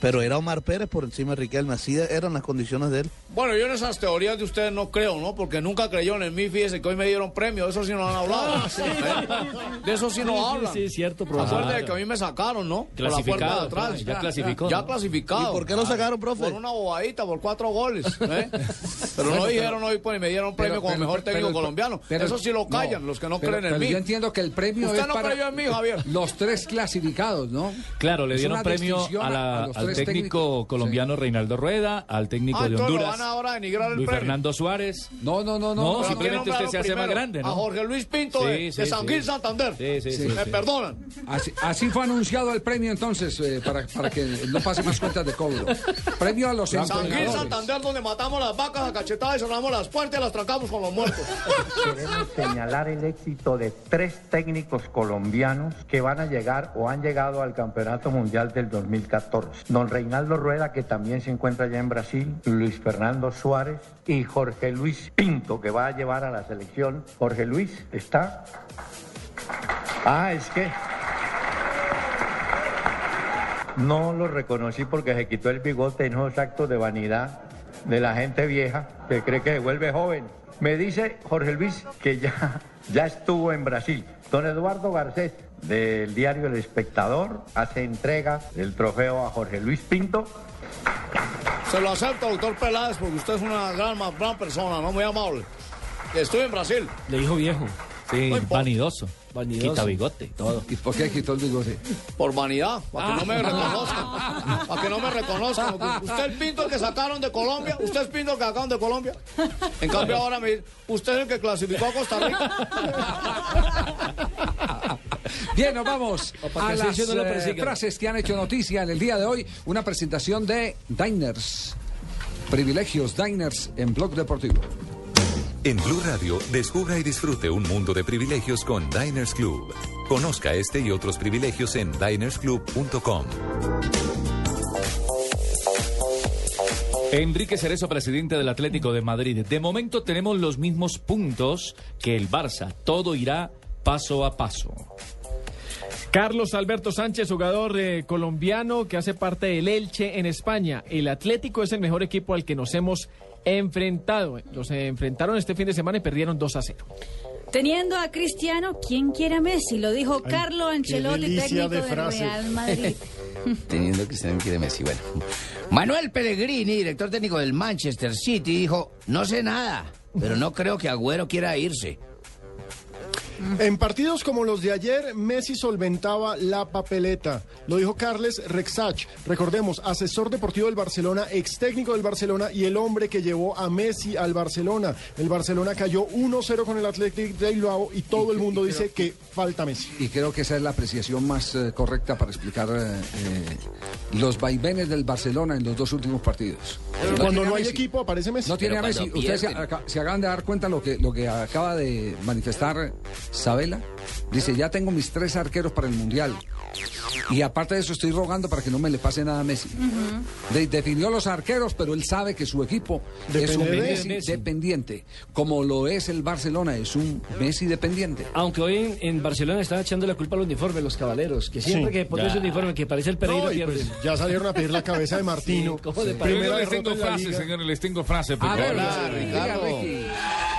Pero era Omar Pérez por encima de Riquelme, así eran las condiciones de él. Bueno, yo en esas teorías de ustedes no creo, ¿no? Porque nunca creyeron en mí, fíjese que hoy me dieron premio, de eso sí no han hablado. ¿Eh? De eso sí no Sí, sí, hablan. sí, es cierto, profesor. Acuérdate de que a mí me sacaron, ¿no? Por la puerta de Clasificado, atrás. ya clasificó, Ya ¿no? clasificado. ¿Y por qué lo sacaron, profe? Por una bobadita, por cuatro goles. ¿eh? Pero no dijeron hoy, pues, y me dieron premio Pero- como pero- mejor pero- técnico pero- colombiano. pero- eso sí lo callan, no, los que no pero- creen en mí. Yo entiendo que el premio Usted es no para creyó en mí, Javier. los tres clasificados, ¿no? Claro, le dieron premio a la- los al técnico colombiano Reinaldo Rueda, al técnico Ah, de Honduras, van ahora a denigrar el Luis premio. Fernando Suárez. No, no, no, no. No, simplemente ¿quién usted se hace más grande, ¿no? A Jorge Luis Pinto Sí, de, sí, de San sí. Gil Santander. Sí, sí, sí, Me sí. perdonan. Así, así fue anunciado el premio entonces, eh, para, para que no pase más cuentas de cobro. Premio a los San Gil. Santander, donde matamos las vacas a cachetadas y cerramos las puertas y las trancamos con los muertos. Queremos señalar el éxito de tres técnicos colombianos que van a llegar o han llegado al Campeonato Mundial del 2014. Don Reinaldo Rueda, que también se encuentra allá en Brasil, Luis Fernando Suárez y Jorge Luis Pinto, que va a llevar a la selección. Jorge Luis, ¿está? Ah, es que... No lo reconocí porque se quitó el bigote en esos actos de vanidad de la gente vieja que cree que se vuelve joven. Me dice Jorge Luis que ya, ya estuvo en Brasil. Don Eduardo Garcés, del diario El Espectador, hace entrega del trofeo a Jorge Luis Pinto. Se lo acepto, doctor Peláez, porque usted es una gran, gran persona, ¿no? Muy amable. Estuve en Brasil. Le dijo viejo. Sí, No vanidoso. Vanidoso. Quita bigote. Todo. ¿Y por qué quitó el bigote? Por vanidad, para que no me reconozcan. Para que no me reconozcan. Usted es el pinto que sacaron de Colombia. Usted es el pinto que sacaron de Colombia. En cambio, ahora me dice, usted es el que clasificó a Costa Rica. Bien, nos vamos a las Asensio no lo eh, frases que han hecho noticia en el día de hoy. Una presentación de Diners. Privilegios Diners en Blog Deportivo. En Blue Radio, descubra y disfrute un mundo de privilegios con Diners Club. Conozca este y otros privilegios en dinersclub.com. Enrique Cerezo, presidente del Atlético de Madrid. De momento tenemos los mismos puntos que el Barça. Todo irá paso a paso. Carlos Alberto Sánchez, jugador eh, colombiano que hace parte del Elche en España. El Atlético es el mejor equipo al que nos hemos enfrentado. Los eh, enfrentaron este fin de semana y perdieron 2 a 0. Teniendo a Cristiano, ¿quién quiere a Messi? Lo dijo Ay, Carlo Ancelotti, delicia técnico de del frase. Real Madrid. Teniendo que usted quiere Messi, bueno. Manuel Pellegrini, director técnico del Manchester City, dijo, no sé nada, pero no creo que Agüero quiera irse. En partidos como los de ayer, Messi solventaba la papeleta. Lo dijo Carles Rexach, recordemos, asesor deportivo del Barcelona, ex técnico del Barcelona y el hombre que llevó a Messi al Barcelona. El Barcelona cayó 1-0 con el Athletic de Bilbao y todo el mundo dice que falta Messi. Y creo que esa es la apreciación más eh, correcta para explicar eh, eh, los vaivenes del Barcelona en los dos últimos partidos. Cuando tiene a no hay equipo aparece Messi. No tiene a Messi. Ustedes se, se acaban de dar cuenta lo que, lo que acaba de manifestar Sabela. Dice, ya tengo mis tres arqueros para el Mundial. Y aparte de eso, estoy rogando para que no me le pase nada a Messi. De- definió los arqueros, pero él sabe que su equipo es un de Messi, Messi. dependiente. Como lo es el Barcelona, es un Messi dependiente. Aunque hoy en, en Barcelona están echando la culpa al uniforme, los cabaleros, que siempre Sí. que ponen ese uniforme que parece el Pereira No, pues ya salieron a pedir la cabeza de Martino. Sí, ¿cómo de Pero Primera yo les tengo liga. señores, les tengo frases. A ver, espectaculares. diga,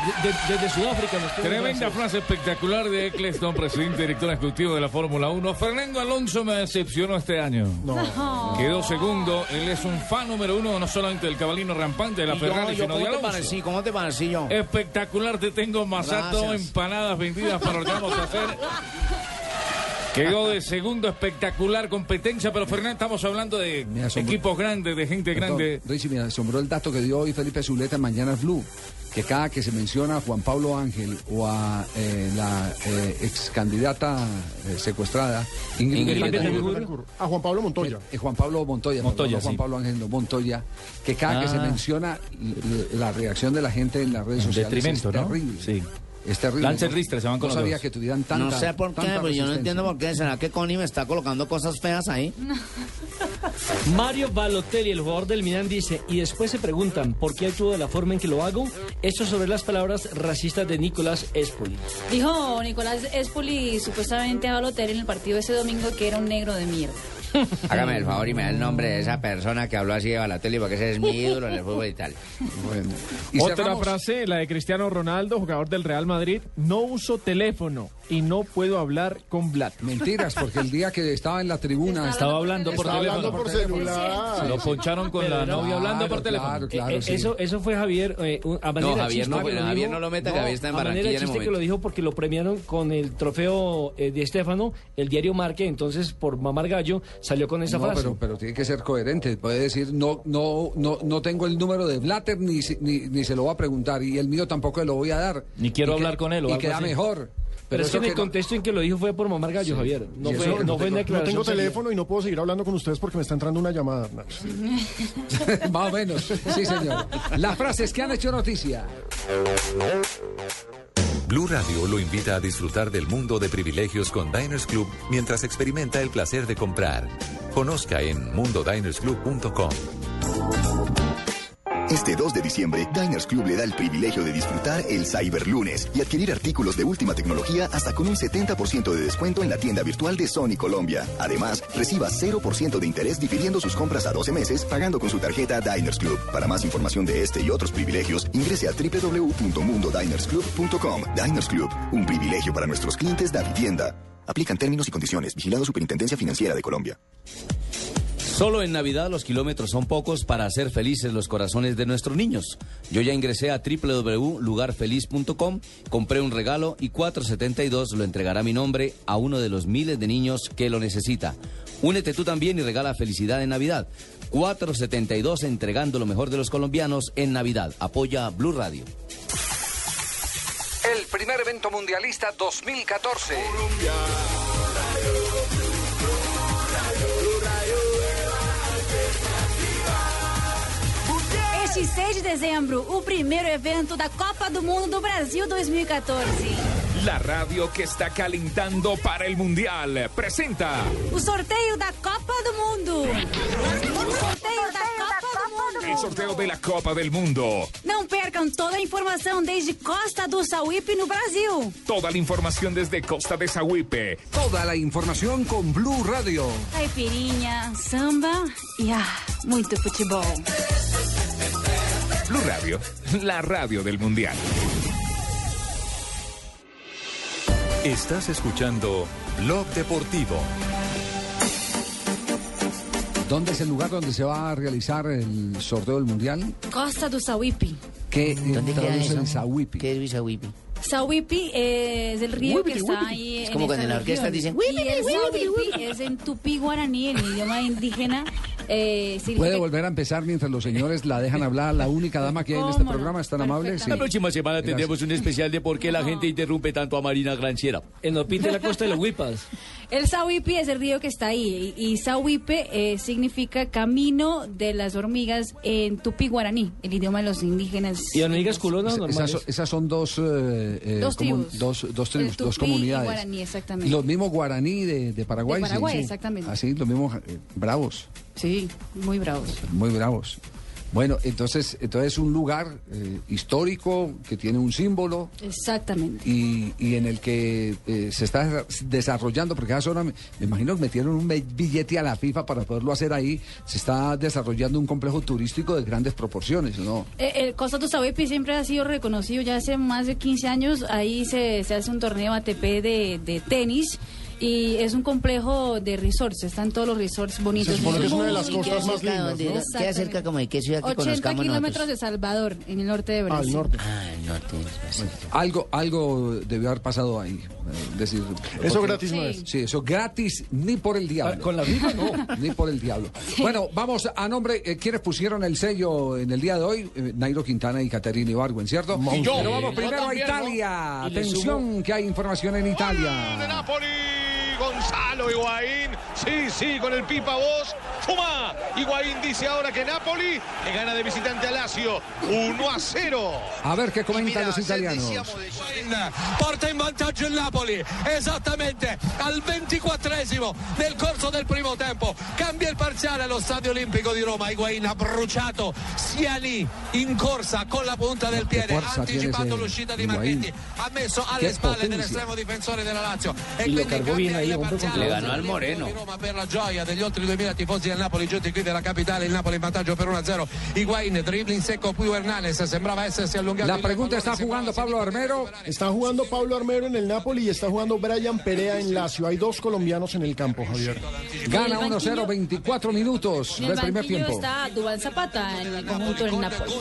Ricky. De- de- desde Sudáfrica Tremenda frase espectacular de Eccleston, presidente y director ejecutivo de la Fórmula 1. Fernando Alonso me decepcionó este año. No. Quedó segundo. Él es un fan número uno, no solamente del cabalino rampante de la Y Ferrari, yo, sino de ¿Cómo te Alonso. parecí? ¿Cómo te parecí yo? Espectacular, te tengo masato, Gracias. empanadas vendidas para lo que vamos a hacer. Quedó de segundo, espectacular competencia, pero Fernando, estamos hablando de equipos grandes, de gente Perdón, grande. Richie, me asombró el dato que dio hoy Felipe Zuleta en Mañana Blue, que cada que se menciona a Juan Pablo Ángel o a eh, la eh, ex candidata eh, secuestrada, Ingrid, Ingrid Betancourt, Betancourt. A Juan Pablo Montoya. eh, Juan Pablo Montoya, perdón, Montoya, no Juan sí. Pablo Ángel, no, Montoya, que cada que se Ah. menciona la reacción de la gente en las redes En sociales es ¿no? terrible. Sí. Es terrible. Lance ¿no? Ristre se van con No los sabía dos. que tuvieran tanta no sé por qué, pero yo no entiendo por qué. ¿Será que Connie me está colocando cosas feas ahí? Mario Balotelli, el jugador del Milan, dice, y después se preguntan por qué actúo de la forma en que lo hago. Esto sobre las palabras racistas de Nicolás Espoli. Dijo Nicolás Espoli supuestamente a Balotelli en el partido ese domingo que era un negro de mierda. Hágame el favor y me da el nombre de esa persona que habló así de Balotelli, porque ese es mi ídolo en el fútbol y tal. Y Otra cerramos- frase, la de Cristiano Ronaldo, jugador del Real Madrid. No uso teléfono y no puedo hablar con Vlad. Mentiras, porque el día que estaba en la tribuna... Estaba hablando por Estaba teléfono. hablando por celular. Lo poncharon con Pero la no, novia hablando por claro, teléfono. claro, Eh, eh, sí. eso, eso fue Javier eh, a manera No, Javier chiste no, lo Javier no lo meta, que Javier está en Barranquilla en el chiste que momento. lo dijo porque lo premiaron con el trofeo eh, de Estefano, el diario Marque, entonces por mamar gallo salió con esa no, frase. pero, pero tiene que ser coherente. Puede decir, no, no, no, no tengo el número de Blatter ni, ni, ni se lo va a preguntar. Y el mío tampoco lo voy a dar. Ni quiero Y que- hablar con él o Y algo queda así. mejor. Pero es que en el contexto en que lo dijo fue por mamar gallo, Javier. No fue, no fue en No tengo teléfono y no puedo seguir hablando con ustedes porque me está entrando una llamada. Más o menos. Sí, señor. Las frases que han hecho noticia. Blue Radio lo invita a disfrutar del mundo de privilegios con Diners Club mientras experimenta el placer de comprar. Conozca en mundodinersclub.com. Este 2 de diciembre, Diners Club le da el privilegio de disfrutar el Cyberlunes y adquirir artículos de última tecnología hasta con un 70% de descuento en la tienda virtual de Sony Colombia. Además, reciba 0% de interés difiriendo sus compras a 12 meses pagando con su tarjeta Diners Club. Para más información de este y otros privilegios, ingrese a www.mundodinersclub.com. Diners Club, un privilegio para nuestros clientes de vivienda. Aplican términos y condiciones. Vigilado Superintendencia Financiera de Colombia. Solo en Navidad los kilómetros son pocos para hacer felices los corazones de nuestros niños. Yo ya ingresé a www.lugarfeliz.com, compré un regalo y 472 lo entregará mi nombre a uno de los miles de niños que lo necesita. Únete tú también y regala felicidad en Navidad. 472 entregando lo mejor de los colombianos en Navidad. Apoya Blue Radio. El primer evento mundialista 2014. 6 de dezembro, o primeiro evento da Copa do Mundo do Brasil 2014. La radio que está calentando para el Mundial presenta O sorteio da Copa do Mundo. O sorteio da Copa do Mundo. el sorteo de la Copa del Mundo. Não percam toda a informação desde Costa do Sauípe no Brasil. Toda la información desde Costa de Sahuipe. Toda la información con Blue Radio. Caipirinha, samba e ah, muito futebol. Blue Radio, la radio del Mundial. Estás escuchando Blog Deportivo. ¿Dónde es el lugar donde se va a realizar el sorteo del Mundial? Costa do Sauípe. ¿Qué ¿Dónde queda traduce eso? en Sahuipi? ¿Qué es Sahuipi? Sauípe es el río que está ahí. Es como cuando en la esta orquesta dicen, es en tupí guaraní, el idioma indígena. Eh, Puede volver a empezar mientras los señores la dejan hablar. La única dama que hay en este programa es tan amable. Sí. La próxima semana tendremos un especial de por qué la gente interrumpe tanto a Marina Granchera. En Opite, la costa de los Huipas. El Sauípe es el río que está ahí y, y eh, significa camino de las hormigas en tupí guaraní, el idioma de los indígenas. ¿Y hormigas culonas normales? Esas, son- esas son dos, eh, eh, Dos comun- tribus. dos, dos tribus, El dos tupí y comunidades. guaraní, exactamente. Y los mismos guaraní de, de Paraguay. De sí, Paraguay, sí. exactamente. Así, los mismos eh, bravos, Sí, muy bravos. muy bravos. Bueno, entonces, entonces es un lugar eh, histórico que tiene un símbolo Exactamente. y, y en el que eh, se está desarrollando, porque cada zona, me, me imagino que metieron un billete a la FIFA para poderlo hacer ahí, se está desarrollando un complejo turístico de grandes proporciones, ¿no? Eh, el Costa Sauípe siempre ha sido reconocido ya hace más de 15 años. Ahí se, se hace un torneo ATP de, de tenis. Y es un complejo de resorts, están todos los resorts bonitos. supone que es una de las ¿Y queda costas más cerca de lindas? ¿no? Queda cerca como de qué ciudad que 80 conozcamos kilómetros nosotros. de Salvador, en el norte de Al Brasil. norte. Ah, el norte. es bastante. Algo, algo debió haber pasado ahí. eh, decir, Eso porque- gratis no Sí. es. Sí, eso gratis ni por el diablo. Ah, ¿con la FIFA? no. Ni por el diablo. Bueno, vamos a nombre, eh, ¿quiénes pusieron el sello en el día de hoy? Eh, Nairo Quintana y Caterina Ibargüen, ¿cierto? Y yo. Pero vamos Yo primero a también, ¿no? Italia. Y le Atención, que hay información en de Italia. Napoli. Gonzalo Higuaín. Sí, sí, con el pipa voz. Fuma. Higuaín dice ahora que Napoli le gana de visitante a Lazio. 1 a 0. A ver qué comentan los italianos. porta in vantaggio il Napoli esattamente al 24esimo del corso del primo tempo cambia il parziale allo stadio olimpico di Roma Higuain ha bruciato sia lì in corsa con la punta del piede anticipando l'uscita di. Marchetti ha messo alle spalle dell'estremo difensore della Lazio cargó bien ahí, il parziale Le ganò al Moreno. Roma per la gioia degli oltre 2000 tifosi del Napoli giunti qui della capitale il Napoli in vantaggio per 1-0 Higuain dribbling secco più Hernanes sembrava essersi allungato La pregunta está jugando Pablo Armero. Está jugando Pablo Armero en el Napoli y está jugando Brian Perea en Lazio. Hay dos colombianos en el campo, Javier. Gana En el 1-0, banquillo- 24 minutos del primer tiempo. está Dubán Zapata en el conjunto del Nápoles.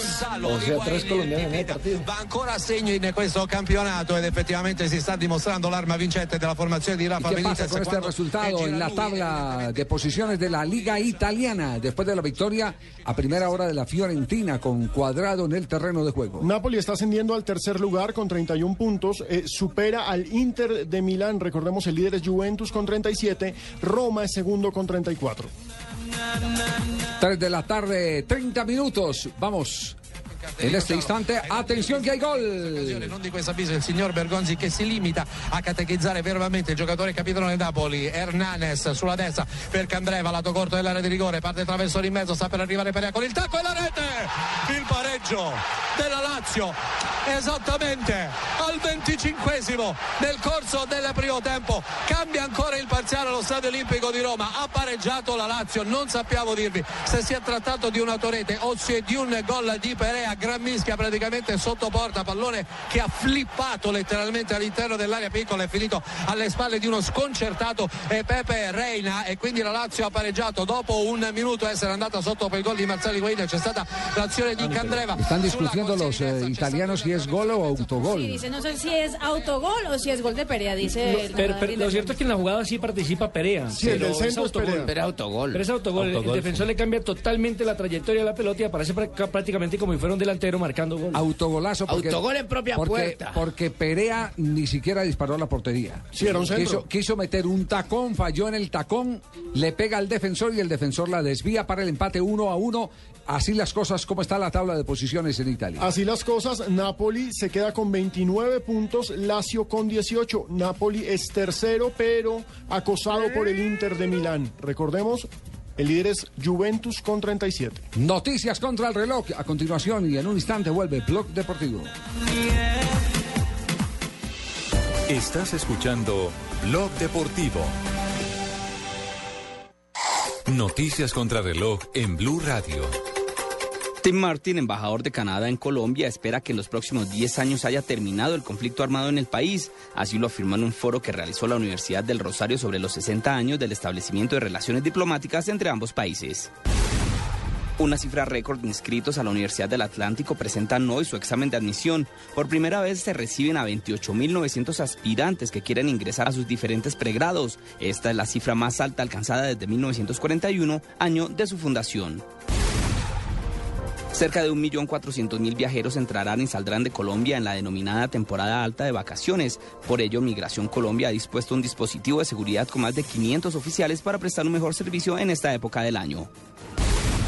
O sea, tres colombianos en el partido. va ancora a segno in questo campionato ed effettivamente si sta dimostrando l'arma vincente della formazione di ¿Y Rafa qué Benitez pasa con este resultado en la tabla de posiciones de la Liga Italiana después de la victoria a primera hora de la Fiorentina con cuadrado en el terreno de juego? Napoli está ascendiendo al tercer lugar con 31 puntos, eh, supera al Inter de Milán, recordemos el líder es Juventus con 37, Roma es segundo con 34. 3 de la tarde, 30 minutos. Vamos. En este instante, atención que hay gol. non di questo avviso il signor Bergonzi che si limita a catechizzare verbalmente il giocatore capitano del Napoli Hernanes sulla destra per Candreva lato corto dell'area di rigore parte attraverso di mezzo sta per arrivare Perea con il tacco e la rete il pareggio della Lazio esattamente al 25esimo nel corso del primo tempo cambia ancora il parziale allo Stadio Olimpico di Roma ha pareggiato la Lazio non sappiamo dirvi se si è trattato di una torrete o se di un gol di Perea gran mischia praticamente sotto porta pallone che ha flippato letteralmente all'interno dell'area piccola è finito alle spalle di uno sconcertato eh, Pepe Reina e quindi la Lazio ha pareggiato dopo un minuto essere andata sotto per il gol di Marzali Guaida c'è stata l'azione di Candreva Están discutiendo los eh, italianos si es gol o autogol. Sí, dice, no sé si es autogol o si es gol de Perea, dice. el Pero, pero lo cierto es que en la jugada sí participa Perea. Sí, pero es autogol. Perea. Pero autogol. Pero es autogol. Autogol, el defensor le cambia totalmente la trayectoria de la pelota y aparece prá- prácticamente como si fuera un delantero marcando gol. Autogolazo porque, Autogol en propia porque, puerta. Porque Perea ni siquiera disparó a la portería. Sí, era un centro. quiso, quiso meter un tacón, falló en el tacón, le pega al defensor y el defensor la desvía para el empate uno a uno. Así las cosas, ¿cómo está la tabla de posiciones en Italia? Así las cosas, Napoli se queda con 29 puntos, Lazio con 18. Napoli es tercero, pero acosado por el Inter de Milán. Recordemos, el líder es Juventus con 37. Noticias contra el reloj. A continuación y en un instante vuelve Blog Deportivo. Estás escuchando Blog Deportivo. Noticias contra reloj en Blue Radio. Tim Martin, embajador de Canadá en Colombia, espera que en los próximos 10 años haya terminado el conflicto armado en el país. Así lo afirmó en un foro que realizó la Universidad del Rosario sobre los 60 años del establecimiento de relaciones diplomáticas entre ambos países. Una cifra récord de inscritos a la Universidad del Atlántico presentan hoy su examen de admisión. Por primera vez se reciben a 28.900 aspirantes que quieren ingresar a sus diferentes pregrados. Esta es la cifra más alta alcanzada desde 1941, año de su fundación. Cerca de 1.400.000 viajeros entrarán y saldrán de Colombia en la denominada temporada alta de vacaciones. Por ello, Migración Colombia ha dispuesto un dispositivo de seguridad con más de 500 oficiales para prestar un mejor servicio en esta época del año.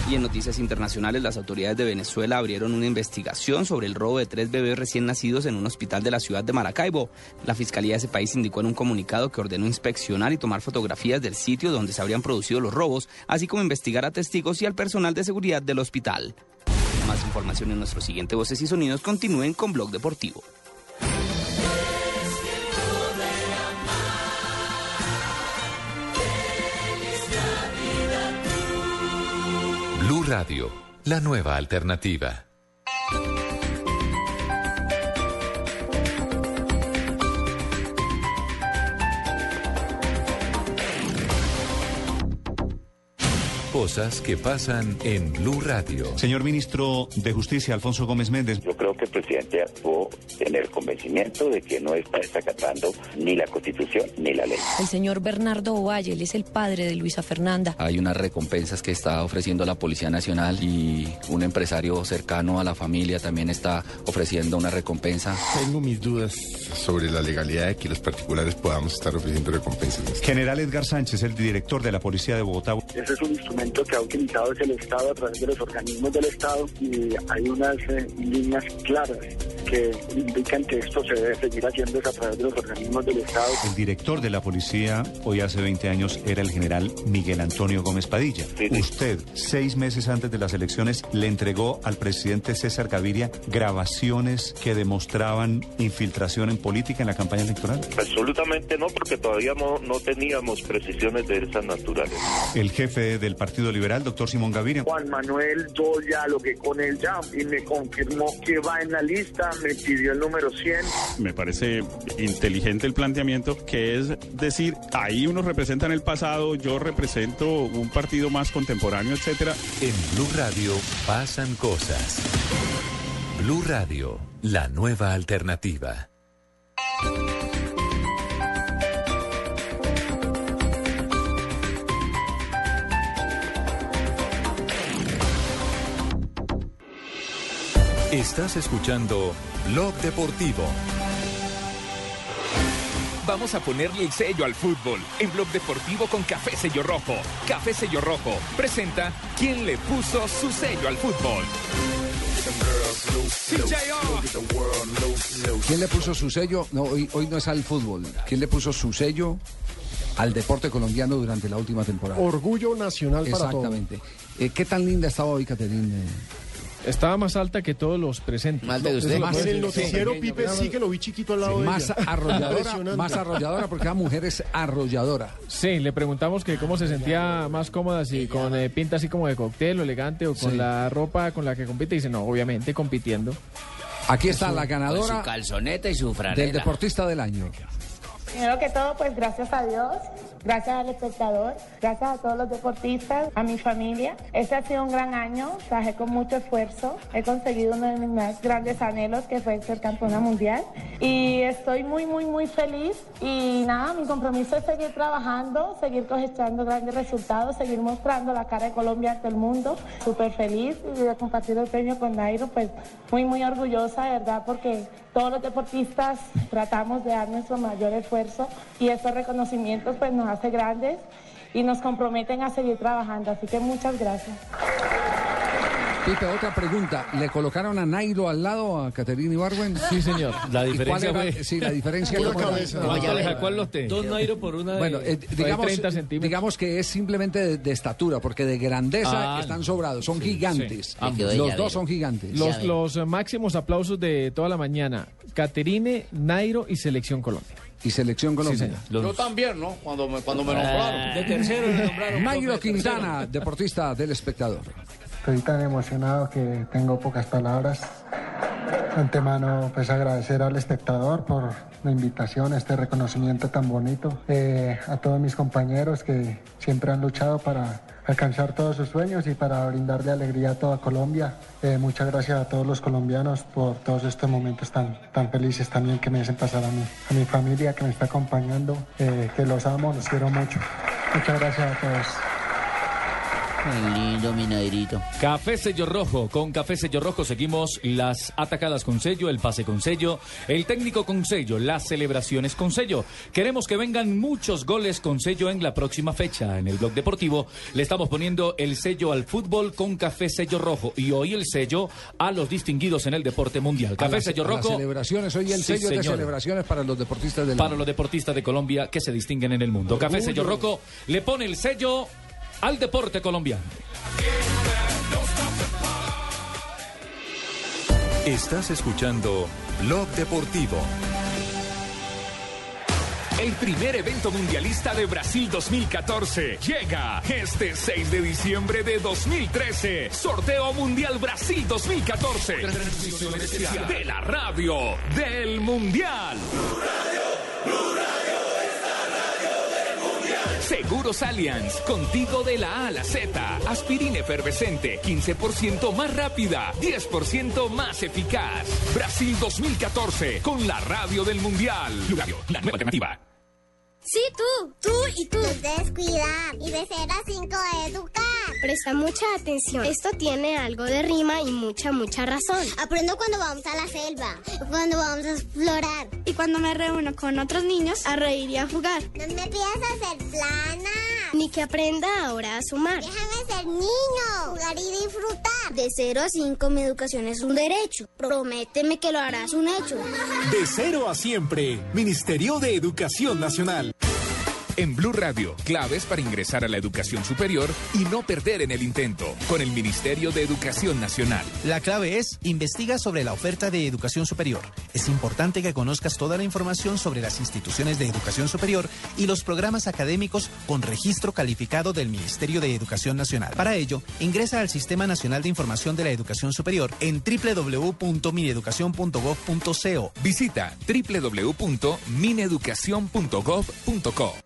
Y en noticias internacionales, las autoridades de Venezuela abrieron una investigación sobre el robo de tres bebés recién nacidos en un hospital de la ciudad de Maracaibo. La fiscalía de ese país indicó en un comunicado que ordenó inspeccionar y tomar fotografías del sitio donde se habrían producido los robos, así como investigar a testigos y al personal de seguridad del hospital. Más información en nuestro siguiente Voces y Sonidos. Continúen con Blog Deportivo. Blue Radio, la nueva alternativa. Cosas que pasan en Blue Radio. Señor ministro de Justicia, Alfonso Gómez Méndez. Yo creo que el presidente actuó en el convencimiento de que no está desacatando ni la Constitución ni la ley. El señor Bernardo Ovalle, él es el padre de Luisa Fernanda. Hay unas recompensas que está ofreciendo la Policía Nacional y un empresario cercano a la familia también está ofreciendo una recompensa. Tengo mis dudas sobre la legalidad de que los particulares podamos estar ofreciendo recompensas. General Edgar Sánchez, el director de la Policía de Bogotá. Ese es un instrumento que ha utilizado es el Estado a través de los organismos del Estado y hay unas eh, líneas claras que indican que esto se debe seguir haciendo a través de los organismos del Estado. El director de la policía, hoy hace 20 años, era el general Miguel Antonio Gómez Padilla. Usted, seis meses antes de las elecciones, le entregó al presidente César Gaviria grabaciones que demostraban infiltración en política en la campaña electoral. Absolutamente no, porque todavía no, no teníamos precisiones de esas naturales. El jefe del Partido Liberal, doctor Simón Gaviria. Juan Manuel, yo ya lo que con él ya y me confirmó que va en la lista, me pidió el número 100. Me parece inteligente el planteamiento, que es decir, ahí unos representan el pasado, yo represento un partido más contemporáneo, etcétera. En Blue Radio pasan cosas. Blue Radio, la nueva alternativa. Estás escuchando Blog Deportivo. Vamos a ponerle el sello al fútbol en Blog Deportivo con Café Sello Rojo. Café Sello Rojo presenta quién le puso su sello al fútbol. ¿Quién le puso su sello? No, hoy, hoy no es al fútbol. ¿Quién le puso su sello al deporte colombiano durante la última temporada? Orgullo nacional para todos. Exactamente. Eh, ¿Qué tan linda estaba hoy, Caterine? Estaba más alta que todos los presentes. Más de usted. Más- el noticiero, Sí. Pipe, sí que lo vi chiquito al lado de Más ella. arrolladora, más arrolladora porque la mujer es arrolladora. Sí, le preguntamos que cómo se sentía más cómoda, si con eh, pinta así como de cóctel o elegante o con Sí. la ropa con la que compite. Y dice, no, obviamente compitiendo. Aquí está la Con ganadora su calzoneta y su del franela. deportista del año. Primero que todo, pues gracias a Dios, gracias al espectador, gracias a todos los deportistas, a mi familia. Este ha sido un gran año, trabajé con mucho esfuerzo, he conseguido uno de mis más grandes anhelos que fue ser campeona mundial. Y estoy muy, muy, muy feliz. Y nada, mi compromiso es seguir trabajando, seguir cosechando grandes resultados, seguir mostrando la cara de Colombia ante el mundo, súper feliz de compartir el premio con Nairo, pues muy, muy orgullosa, verdad, porque todos los deportistas tratamos de dar nuestro mayor esfuerzo y estos reconocimientos pues nos hace grandes y nos comprometen a seguir trabajando. Así que muchas gracias. Pipe, otra pregunta. ¿Le colocaron a Nairo al lado a Caterina Ibarwen? Sí, señor. La ¿Y diferencia fue- Sí, la diferencia. Era? cabeza. ¿Cuánto le sacó al lote? Dos Nairo por una de- Bueno, eh, digamos, 30 centímetros. digamos que es simplemente de, de estatura, porque de grandeza Ah, están sobrados, son sí, gigantes. sí. Los dos son gigantes. Los, los máximos aplausos de toda la mañana. Caterine, Nairo y Selección Colombia. Y Selección Colombia. Yo también, ¿no? Cuando me, cuando me nombraron. De tercero le nombraron. Nairo Quintana, deportista del espectador. Estoy tan emocionado que tengo pocas palabras. Antemano, pues agradecer al espectador por la invitación, este reconocimiento tan bonito. Eh, a todos mis compañeros que siempre han luchado para alcanzar todos sus sueños y para brindarle alegría a toda Colombia. Eh, muchas gracias a todos los colombianos por todos estos momentos tan, tan felices también que me hacen pasar a mí. A mi familia que me está acompañando, eh, que los amo, los quiero mucho. Muchas gracias a todos. Qué lindo, mi Nairito. Café Sello Rojo. Con Café Sello Rojo seguimos las atacadas con sello, el pase con sello, el técnico con sello, las celebraciones con sello. Queremos que vengan muchos goles con sello en la próxima fecha. En el blog deportivo le estamos poniendo el sello al fútbol con Café Sello Rojo y hoy el sello a los distinguidos en el deporte mundial. A Café Sello a las Rojo. celebraciones, hoy el Sí, sello de celebraciones para los deportistas del Para los deportistas de Colombia que se distinguen en el mundo. Café Sello Rojo le pone el sello al deporte colombiano. Estás escuchando Blog Deportivo. El primer evento mundialista de Brasil 2014 llega este 6 de diciembre de 2013. Sorteo Mundial Brasil 2014. Transmisión especial de la radio del Mundial. Seguros Allianz, contigo de la A a la Z. Aspirina efervescente, 15% más rápida, 10% más eficaz. Brasil 2014, con la radio del Mundial. Radio, la nueva alternativa. Sí, tú, tú y tú. Debes cuidar y de 0 a 5 educar. Presta mucha atención. Esto tiene algo de rima y mucha, mucha razón. Aprendo cuando vamos a la selva, cuando vamos a explorar. Y cuando me reúno con otros niños a reír y a jugar. No me pidas hacer plana. Ni que aprenda ahora a sumar. Déjame ser niño, jugar y disfrutar. De 0 a 5 mi educación es un derecho. Prométeme que lo harás un hecho. De cero a siempre, Ministerio de Educación Nacional. En Blue Radio, claves para ingresar a la educación superior y no perder en el intento, con el Ministerio de Educación Nacional. La clave es, investiga sobre la oferta de educación superior. Es importante que conozcas toda la información sobre las instituciones de educación superior y los programas académicos con registro calificado del Ministerio de Educación Nacional. Para ello, ingresa al Sistema Nacional de Información de la Educación Superior en www.mineducacion.gov.co. Visita www.mineducacion.gov.co.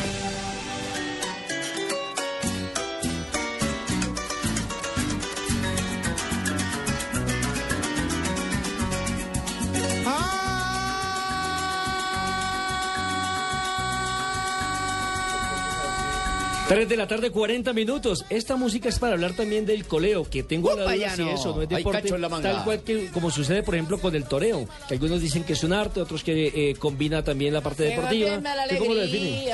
Tres de la tarde, 40 minutos. Esta música es para hablar también del coleo, que tengo la duda si no. eso no es Hay deporte, cacho en la manga. tal cual que como sucede, por ejemplo, con el toreo, que algunos dicen que es un arte, otros que eh, combina también la parte deportiva. ¿Usted cómo lo define?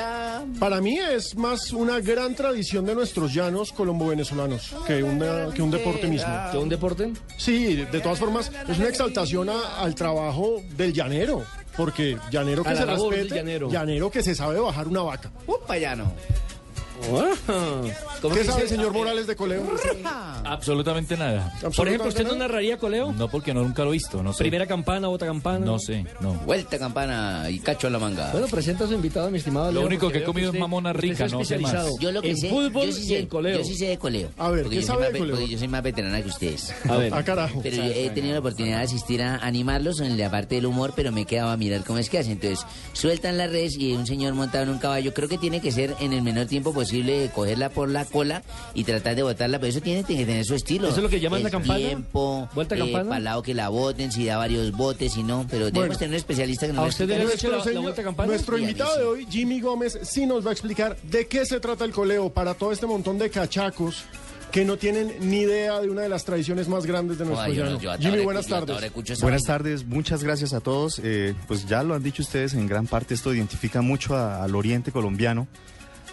Para mí es más una gran tradición de nuestros llanos colombo-venezolanos que, una- que un deporte mismo. ¿Que un deporte? Sí, de todas formas, es una exaltación a- al trabajo del llanero. Porque llanero que se respete, llanero. llanero que se sabe bajar una vaca. Upa, ya no. ¿Qué sabe el señor Morales de Coleo? Absolutamente nada. Por ejemplo, ¿usted no narraría coleo? No, porque no, nunca lo he visto, no sé. Primera campana, otra campana. No sé, no. Vuelta campana y cacho a la manga. Bueno, presenta a su invitado, mi estimado Lo Leo, único que he comido es usted- mamona rica, no sé más. Yo lo que en sé, fútbol yo sí y sé, en coleo. Yo sí sé de coleo. A ver, porque ¿qué yo sabe soy de más, coleo? porque yo soy más veterana que ustedes. A ver. Ah, carajo. Pero yo he tenido la oportunidad de asistir a animarlos en la parte del humor, pero me quedaba a mirar cómo es que hacen. Entonces, sueltan la red y un señor montado en un caballo, creo que tiene que ser en el menor tiempo posible cogerla por la cola y tratar de botarla, pero eso tiene, tiene que tener su estilo. ¿Eso es lo que llaman El la campana? tiempo, ¿Vuelta eh, campana? pa'l lado que la boten, si da varios botes, si no, pero debemos tener un especialista que nos ¿A usted le Nuestro, la señor- vuelta campana? nuestro a invitado de hoy, Jimmy Gómez, sí nos va a explicar de qué se trata el coleo para todo este montón de cachacos que no tienen ni idea de una de las tradiciones más grandes de nuestro llano. Jimmy, buenas tardes. ahora escucho esa Buenas tardes, muchas gracias a todos. Eh, pues ya lo han dicho ustedes, en gran parte esto identifica mucho a- al oriente colombiano,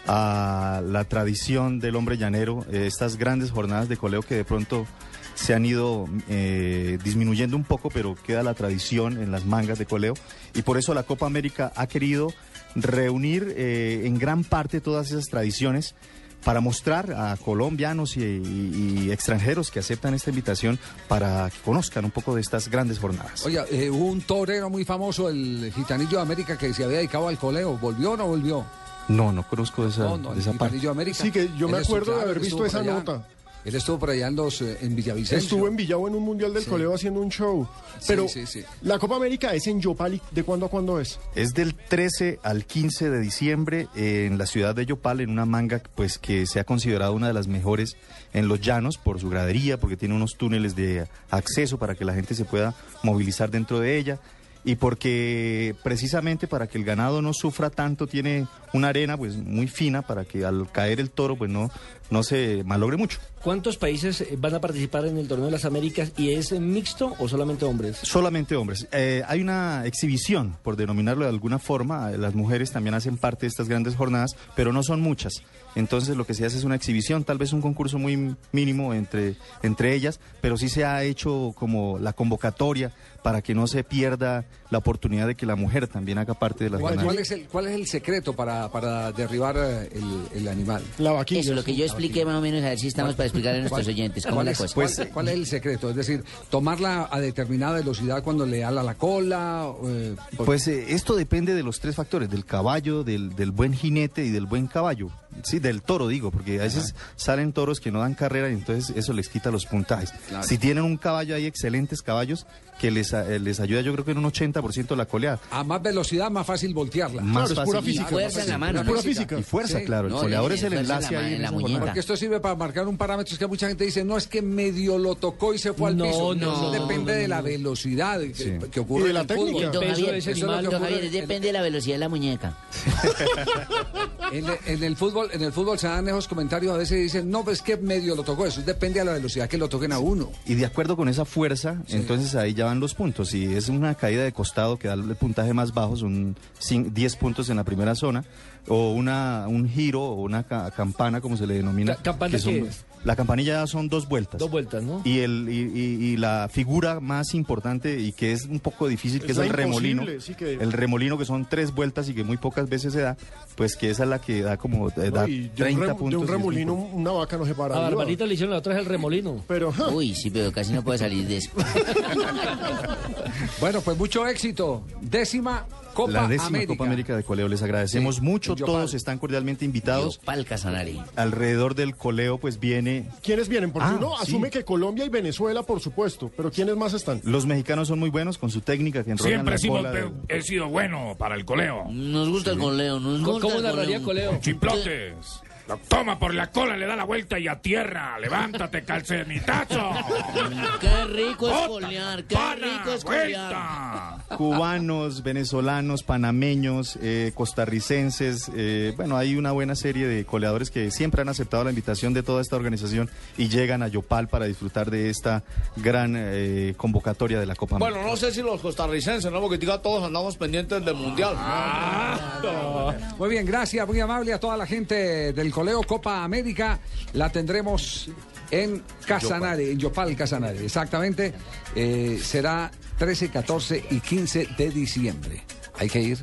a la tradición del hombre llanero, eh, estas grandes jornadas de coleo que de pronto se han ido eh, disminuyendo un poco, pero queda la tradición en las mangas de coleo. Y por eso la Copa América ha querido reunir eh, en gran parte todas esas tradiciones para mostrar a colombianos y, extranjeros que aceptan esta invitación para que conozcan un poco de estas grandes jornadas. Eh, hubo un torero muy famoso, el Gitanillo de América, que se había dedicado al coleo. ¿Volvió o no volvió? No, no conozco esa, No, no, de esa parte. Gitanillo de América. Sí, que yo me estuvo- acuerdo de haber visto esa allá. nota. Él estuvo por allá en, los, eh, en Villavicencio. Estuvo en Villavo en un mundial del Sí. coleo haciendo un show. Pero sí, sí. la Copa América es en Yopal. ¿De cuándo a cuándo es? Es del 13 al 15 de diciembre eh, en la ciudad de Yopal, en una manga pues que se ha considerado una de las mejores en los llanos por su gradería, porque tiene unos túneles de acceso para que la gente se pueda movilizar dentro de ella y porque precisamente para que el ganado no sufra tanto tiene una arena pues muy fina para que al caer el toro pues no no se malogre mucho. ¿Cuántos países eh, van a participar en el torneo de las Américas y es mixto o solamente hombres? Solamente hombres. Eh, hay una exhibición, por denominarlo de alguna forma. Eh, Las mujeres también hacen parte de estas grandes jornadas, pero no son muchas. Entonces lo que se hace es una exhibición, tal vez un concurso muy mínimo entre, entre ellas, pero sí se ha hecho como la convocatoria para que no se pierda la oportunidad de que la mujer también haga parte de las ¿Cuál, jornadas. cuál es el, ¿Cuál es el secreto para, para derribar eh, el, el animal? La vaquilla. Eso, lo que yo expliqué más o menos, a ver si estamos para explicarle a nuestros oyentes cómo ¿Cuál es la es, cosa. cuál- cuál es el secreto? Es decir, tomarla a determinada velocidad cuando le ala la cola. eh, por- Pues eh, esto depende de los tres factores, del caballo, del, del buen jinete y del buen caballo. Sí, del toro digo, porque a veces salen toros que no dan carrera y entonces eso les quita los puntajes. Claro. Si tienen un caballo, hay excelentes caballos que les, eh, les ayuda yo creo que en un 80% la coleada. a más velocidad, más fácil voltearla. Más es pura física. Y fuerza en la mano, Es pura física. Y fuerza, Sí. claro. El No, coleador es el en la enlace ahí en en la muñeca. Porque esto sirve para marcar un parámetro. Es que mucha gente dice, no, es que medio lo tocó y se fue al No, piso. no, Eso no, depende no, de la velocidad que, Sí. que ocurre Y de en la el fútbol. técnica. Don Javier, de ese eso es lo animal, que Don ocurre Javier, en- depende de la velocidad de la muñeca. En, en el fútbol, en el fútbol se dan esos comentarios a veces dicen, no, pues es que medio lo tocó. Eso depende de la velocidad que lo toquen a uno. Y de acuerdo con esa fuerza, entonces ahí ya van los puntos. Si es una caída de costado que da el puntaje más bajo, son cin- 10 puntos en la primera zona, o una, un giro o una ca- campana, como se le denomina. Ca- ¿campana que son- qué es? La campanilla son dos vueltas. Dos vueltas, ¿no? Y, el, y, y- y la figura más importante y que es un poco difícil, que Es es, la el remolino. imposible, sí que- El remolino que son tres vueltas y que muy pocas veces se da, pues que esa es la que da como eh, da No, y de, 30 un rem- puntos. de un remolino una vaca no se para. A viva. Barbarita le hicieron la otra es el remolino. Pero Uy, sí, pero casi no puede salir de eso. Bueno, pues mucho éxito. Décima Copa la décima América. Copa América de Coleo. Les agradecemos Sí, mucho. Todos están cordialmente invitados. Yopal Casanare. Alrededor del coleo, pues viene. ¿quiénes vienen? Porque Ah, uno sí. asume que Colombia y Venezuela, por supuesto. Pero ¿quiénes más están? Los mexicanos son muy buenos con su técnica que Siempre la he sido, de- he sido bueno para el coleo. Nos gusta el coleo, nos ¿Cómo, gusta cómo el narraría coleo. Coleo? Chiplotes. Lo toma por la cola, le da la vuelta y a tierra. Levántate, calcenitazo. Qué rico es Otra, colear, qué pana, rico es colear. vuelta. Cubanos, venezolanos, panameños, eh, costarricenses. eh, bueno, hay una buena serie de coleadores que siempre han aceptado la invitación de toda esta organización y llegan a Yopal para disfrutar de esta gran eh, convocatoria de la Copa Bueno, América. no sé si los costarricenses, ¿no? Porque diga, todos andamos pendientes del mundial. Muy bien, gracias, muy amable a toda la gente del Coleo Copa América. La tendremos en Casanare, en Yopal Casanare, exactamente. Eh, será 13, 14 y 15 de diciembre. Hay que ir.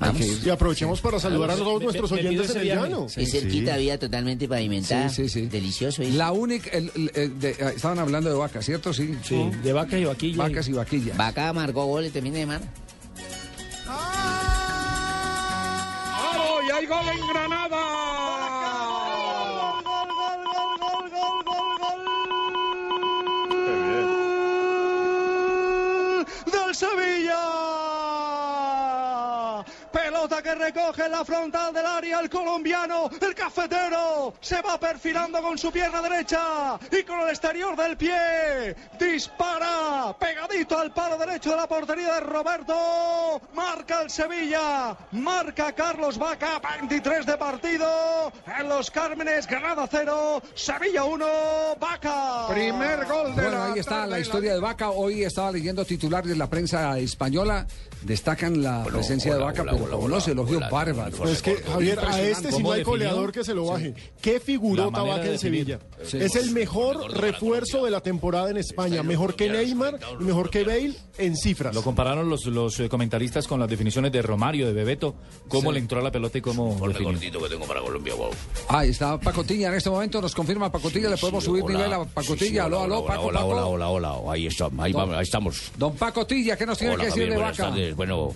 Hay que ir. Y aprovechemos para saludar a todos nuestros oyentes en el llano. Es cerquita, vía totalmente pavimentada. Sí, sí, sí. Delicioso. ¿eh? La única, el- el- el de- eh, estaban hablando de vacas, ¿cierto? Sí. Sí, de vacas y vaquillas. Vacas y vaquillas. Vaca marcó goles también de mar. ¡Vamos! ¡Y hay gol en Granada! Pelota que recoge en la frontal del área el colombiano, el cafetero. Se va perfilando con su pierna derecha y con el exterior del pie. Dispara pegadito al palo derecho de la portería de Roberto. Marca el Sevilla. Marca Carlos Vaca. 23 de partido. En los Cármenes, Granada 0. Sevilla 1. Vaca. Primer gol de Bueno, la ahí está la historia de Vaca. Hoy estaba leyendo titulares de la prensa española. Destacan la presencia de Vaca, pero con unos elogios bárbaros. Pues es que, Javier, a este sí no hay goleador que se lo baje. Qué figurota La manera Vaca de en. Sevilla. Sí. Es el mejor refuerzo de la temporada en España. Mejor que Neymar y mejor que Bale en cifras. Lo compararon los, los eh, comentaristas con las definiciones de Romario, de Bebeto, cómo Sí. le entró a la pelota y cómo definió. que tengo para Colombia, wow. Ahí está Pacotilla en este momento. Nos confirma Pacotilla. Le podemos subir nivel a Pacotilla. aló, aló, Paco, hola, hola, hola, hola, ahí está, ahí, Don- vamos, ahí estamos. Don Pacotilla, ¿qué nos tiene Hola, que decir de Vaca? Bueno,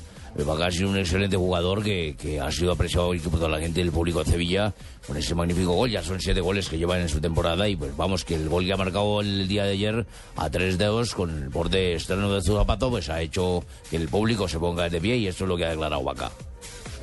sido un excelente jugador que, que ha sido apreciado por toda la gente del público de Sevilla con ese magnífico gol. Ya son siete goles que llevan en su temporada y pues vamos, que el gol que ha marcado el día de ayer a tres dedos con el borde externo de su zapato pues ha hecho que el público se ponga de pie y esto es lo que ha declarado Vaca.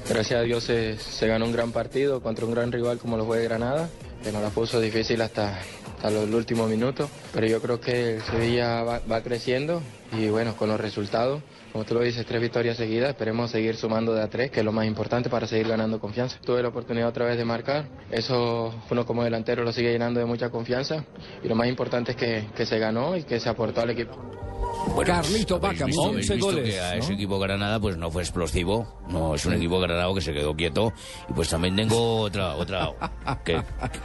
Gracias a Dios se, se ganó un gran partido contra un gran rival como lo fue Granada, que nos la puso difícil hasta, hasta los últimos minutos, pero yo creo que el Sevilla va, va creciendo y bueno, con los resultados, como tú lo dices, tres victorias seguidas, esperemos seguir sumando de a tres, que es lo más importante para seguir ganando confianza. Tuve la oportunidad otra vez de marcar, eso uno como delantero lo sigue llenando de mucha confianza y lo más importante es que, que se ganó y que se aportó al equipo. Bueno, Carlito habéis Vaca, visto- muy habéis bien. visto 11 que goles, a ¿no? ese equipo Granada pues no fue explosivo, no es un equipo Granada que se quedó quieto y pues también tengo otra otra que,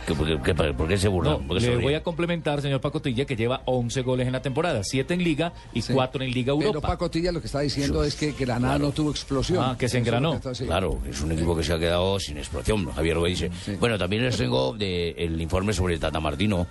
que- que- que- ¿por qué se burlan? No, ¿Por qué se le ríen? voy a complementar, señor Pacotilla, que lleva 11 goles en la temporada, 7 en Liga y 4 en Liga Pero Europa. Pacotilla lo que está diciendo es que Granada no tuvo explosión. Ah, que se engranó. sí. Claro, es un equipo que se ha quedado sin explosión, Javier lo dice. Bueno, también les tengo de, el informe sobre el Tata Martino.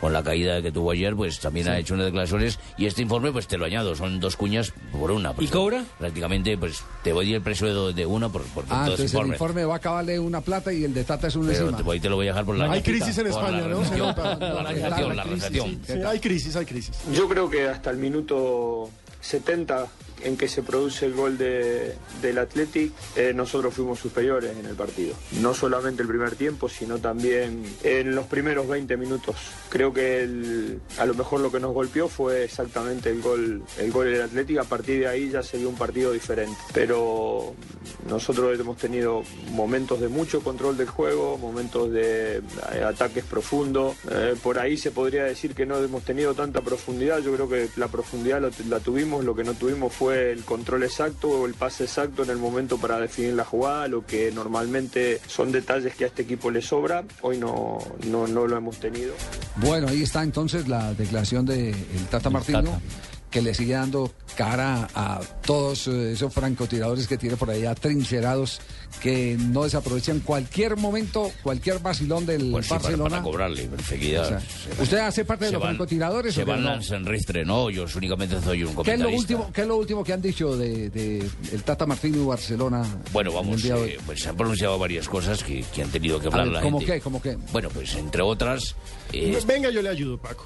Con la caída que tuvo ayer, pues también ha hecho unas declaraciones. Y este informe, pues te lo añado, son dos cuñas por una. ¿Y cobra? Prácticamente, pues te voy a ir el precio de, de una por, por Ah, dos entonces el informes. informe de Vaca vale una plata y el de Tata es un Pero encima. te, ahí te lo voy a dejar por la Hay crisis en por la España, ¿no? La recepción, la recepción. Sí, hay crisis, hay crisis. Yo creo que hasta el minuto 70 en que se produce el gol de, del Athletic, eh, nosotros fuimos superiores en el partido. No solamente el primer tiempo, sino también en los primeros 20 minutos. Creo que el- a lo mejor lo que nos golpeó fue exactamente el gol, el gol del Athletic. A partir de ahí ya se vio un partido diferente. Pero nosotros hemos tenido momentos de mucho control del juego, momentos de eh, ataques profundos. Eh, por ahí se podría decir que no hemos tenido tanta profundidad. Yo creo que la profundidad la, la tuvimos, lo que no tuvimos fue el control exacto o el pase exacto en el momento para definir la jugada, lo que normalmente son detalles que a este equipo le sobra. Hoy no, no, no lo hemos tenido. Bueno, ahí está entonces la declaración de el Tata Martino. Que le sigue dando cara a todos eh, esos francotiradores que tiene por ahí atrincherados que no desaprovechan cualquier momento, cualquier vacilón del Pues sí, para, Barcelona. para cobrarle, enseguida. O sea, ¿Usted hace parte de los van- francotiradores Se van no? a Sanristre, no, yo únicamente soy un ¿Qué es, comentarista. lo último, ¿Qué es lo último que han dicho de, de el Tata Martino y Barcelona? Bueno, en vamos, eh, pues se han pronunciado varias cosas que, que han tenido que hablar ver, la ¿Cómo gente. qué? ¿Cómo qué? Bueno, pues entre otras, eh, Venga, yo le ayudo, Paco.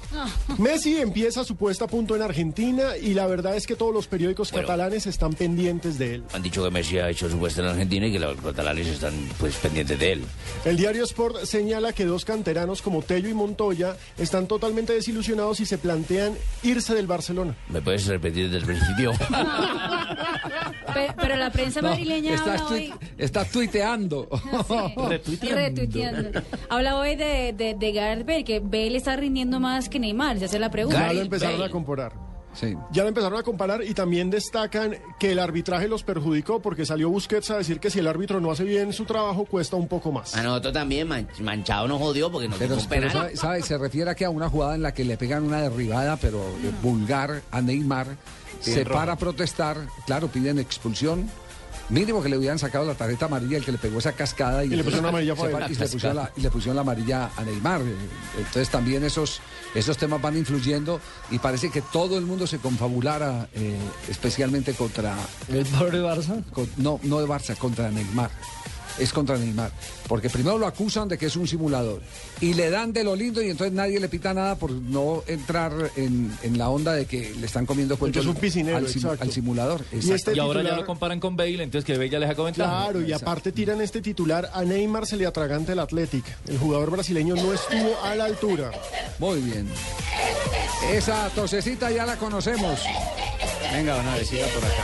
Messi empieza su puesta a punto en Argentina y la verdad es que todos los periódicos catalanes están pendientes de él. han dicho que Messi ha hecho su puesta en Argentina y que los catalanes están pues pendientes de él. El diario Sport señala que dos canteranos como Tello y Montoya están totalmente desilusionados y se plantean irse del Barcelona. ¿Me puedes repetir desde el principio? Pero, pero la prensa No, madrileña está, habla hoy... está tuiteando. Retuiteando. Habla hoy de, de, de Gareth Bale, Bale está rindiendo más que Neymar. Se hace la pregunta. Ya lo empezaron a comparar. Ya lo empezaron a comparar y también destacan que el arbitraje los perjudicó porque salió Busquets a decir que si el árbitro no hace bien su trabajo cuesta un poco más. A nosotros también, man- Manchado nos jodió porque nos Pero, pero penal. sabe, sabe, se refiere a que a una jugada en la que le pegan una derribada, pero eh, vulgar a Neymar, se para a protestar, claro, piden expulsión Mínimo que le hubieran sacado la tarjeta amarilla el que le pegó esa cascada y, Y le pusieron amarilla y la, y le pusieron la amarilla a Neymar. Entonces también esos, esos temas van influyendo y parece que todo el mundo se confabulara eh, especialmente contra... ¿El pobre Barça? no, no de Barça, contra Neymar. Es contra Neymar. Porque primero lo acusan de que es un simulador. Y le dan de lo lindo y entonces nadie le pita nada por no entrar en, en la onda de que le están comiendo cuento es un al- piscinero, al, sim- exacto. al simulador. Y este y ahora ya lo comparan con Bale, entonces que Bale ya les ha comentado. Claro, y aparte tiran este titular, a Neymar se le atraganta el Athletic. El jugador brasileño no estuvo a la altura. Muy bien. Esa tosecita ya la conocemos. Venga, don Abe, siga por acá.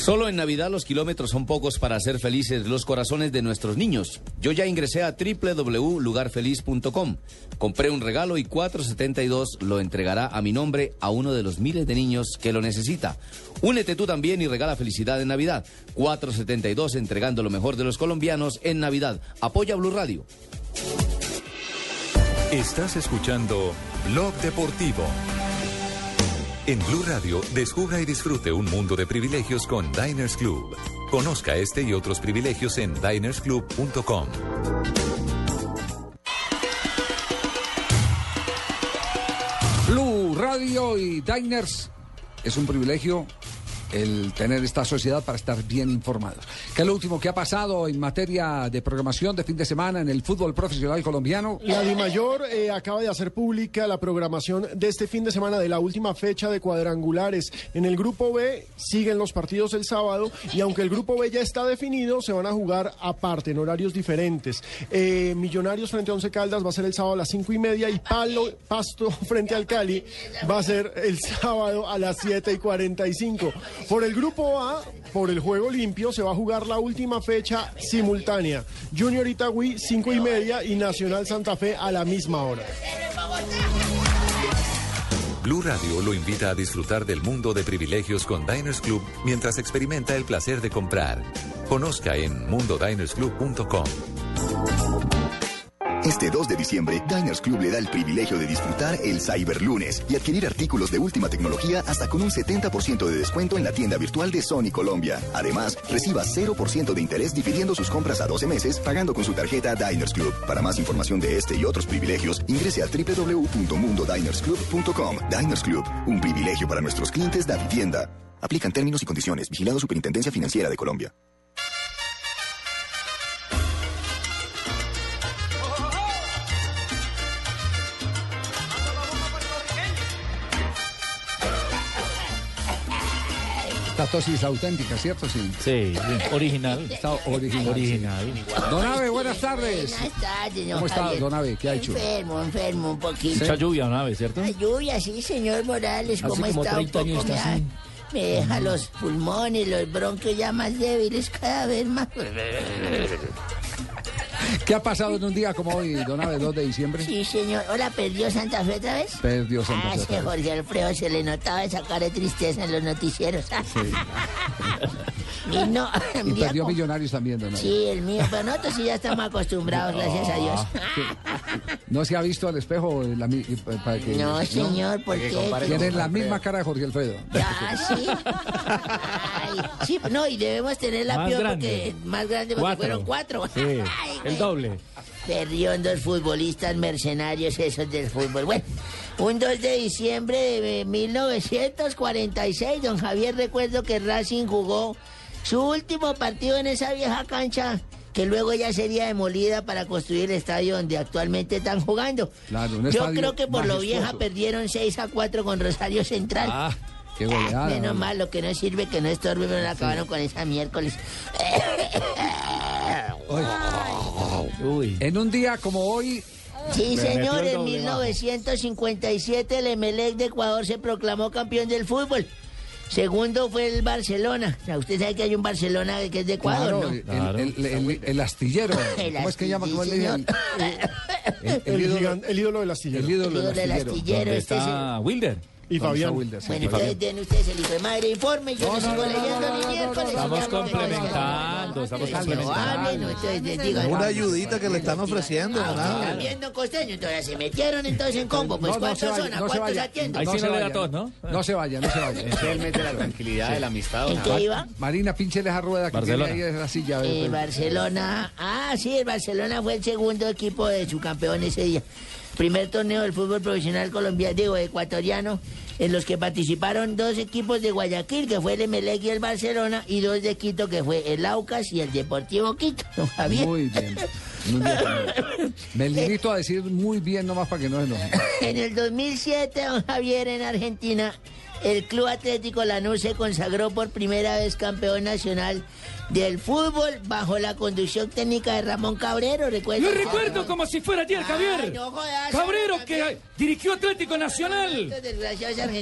Solo en Navidad los kilómetros son pocos para hacer felices los corazones de nuestros niños. Yo ya ingresé a www.lugarfeliz.com. Compré un regalo y 472 lo entregará a mi nombre a uno de los miles de niños que lo necesita. Únete tú también y regala felicidad en Navidad. 472 entregando lo mejor de los colombianos en Navidad. Apoya Blue Radio. Estás escuchando Blog Deportivo. En Blue Radio, descubra y disfrute un mundo de privilegios con Diners Club. Conozca este y otros privilegios en dinersclub.com. Blue Radio y Diners es un privilegio el tener esta sociedad para estar bien informados. ¿Qué es lo último que ha pasado en materia de programación de fin de semana en el fútbol profesional colombiano? La DIMAYOR eh, acaba de hacer pública la programación de este fin de semana de la última fecha de cuadrangulares. En el grupo B siguen los partidos el sábado y aunque el grupo B ya está definido, se van a jugar aparte, en horarios diferentes. Eh, Millonarios frente a Once Caldas va a ser el sábado a las cinco y media y Palo, Pasto frente al Cali va a ser el sábado a las 7 y 45. Por el grupo A, por el juego limpio, se va a jugar la última fecha simultánea. Junior Itagüí, 5 y media y Nacional Santa Fe a la misma hora. Blue Radio lo invita a disfrutar del mundo de privilegios con Diners Club mientras experimenta el placer de comprar. Conozca en mundodinersclub.com. Este 2 de diciembre, Diners Club le da el privilegio de disfrutar el Cyberlunes y adquirir artículos de última tecnología hasta con un 70% de descuento en la tienda virtual de Sony Colombia. Además, reciba 0% de interés difiriendo sus compras a 12 meses pagando con su tarjeta Diners Club. Para más información de este y otros privilegios, ingrese a www.mundodinersclub.com. Diners Club, un privilegio para nuestros clientes de vivienda. Aplican términos y condiciones. Vigilado Superintendencia Financiera de Colombia. Esta tos es auténtica, ¿cierto? Sí. Sí, original. Está original. Original. Don Abe, buenas tardes. Buenas tardes, don ¿Cómo está, Javier. don Abe? ¿Qué ha hecho? Enfermo, enfermo un poquito. Mucha lluvia, una vez, ¿cierto? La lluvia, sí, señor Morales, Hace ¿cómo como está? Un 30 años poco me, está así. me deja los pulmones, los bronquios ya más débiles cada vez más. ¿Qué ha pasado en un día como hoy, don Abe, 2 de diciembre? Sí, señor. Hola, ¿perdió Santa Fe otra vez? Perdió Santa Ah, Fe otra vez. Jorge Alfredo se le notaba esa cara de tristeza en los noticieros. y no, Y perdió Millonarios también, don Abe. Sí, el mío, pero nosotros sí ya estamos acostumbrados, gracias a Dios. ¿No se ha visto al espejo? la para que- No, señor, ¿por Para que qué? Tienen la misma cara de Jorge Alfredo. Ah, sí. Ay, sí, no, y debemos tener la Más peor grande. porque más grande porque Cuatro. fueron cuatro. Sí, el doble. Perdiondos futbolistas mercenarios esos del fútbol. Bueno, un 2 de diciembre de 1946, don Javier, recuerdo que Racing jugó su último partido en esa vieja cancha que luego ya sería demolida para construir el estadio donde actualmente están jugando. Claro, un Yo creo que por lo vieja perdieron 6 a 4 con Rosario Central. Ah. Qué goleada. Menos mal, lo que no sirve que no estorbe, me lo acabaron con esa miércoles. En un día como hoy. Sí, Me señor, en doble 1957 el Emelec de Ecuador se proclamó campeón del fútbol. Segundo fue el Barcelona. O sea, usted sabe que hay un Barcelona que es de Ecuador, Claro, ¿no? el, el- el- el astillero. El ¿Cómo es que llama? ¿Cómo le dicen? El, el ídolo del astillero. El ídolo El del ídolo del astillero. astillero, ¿Dónde este es está Wilder. Y ¿Dónde Fabián. Wilder? Sí, Bueno, entonces den ustedes el hijo de madre informe. Yo no, sigo leyendo ni miércoles. Estamos no complementando, estamos complementando. Una ayudita que le están ofreciendo, Ah, nada. están viendo costeño, entonces se metieron entonces en combo. Pues No, no ¿cuántos se son? ¿A no se cuántos atienden? No se vaya, No se vaya, no se vaya. Es el mes de la tranquilidad, de la amistad. ¿En qué iba? Marina, pínchele esa rueda que Barcelona. tiene ahí en la silla. Eh, eh, Barcelona. Ah, sí, el Barcelona fue el segundo equipo de su campeón ese día. Primer torneo del fútbol profesional colombiano, digo, ecuatoriano, en los que participaron dos equipos de Guayaquil, que fue el Emelec y el Barcelona, y dos de Quito, que fue el Aucas y el Deportivo Quito. Javier. Muy bien. Muy bien. Me limito a decir muy bien nomás para que no se enojen. En el 2007, don Javier, en Argentina, el Club Atlético Lanús se consagró por primera vez campeón nacional del fútbol bajo la conducción técnica de Ramón Cabrero, ¿recuerda? Lo recuerdo como si fuera ayer, Javier. no jodas, Cabrero que dirigió Atlético Nacional.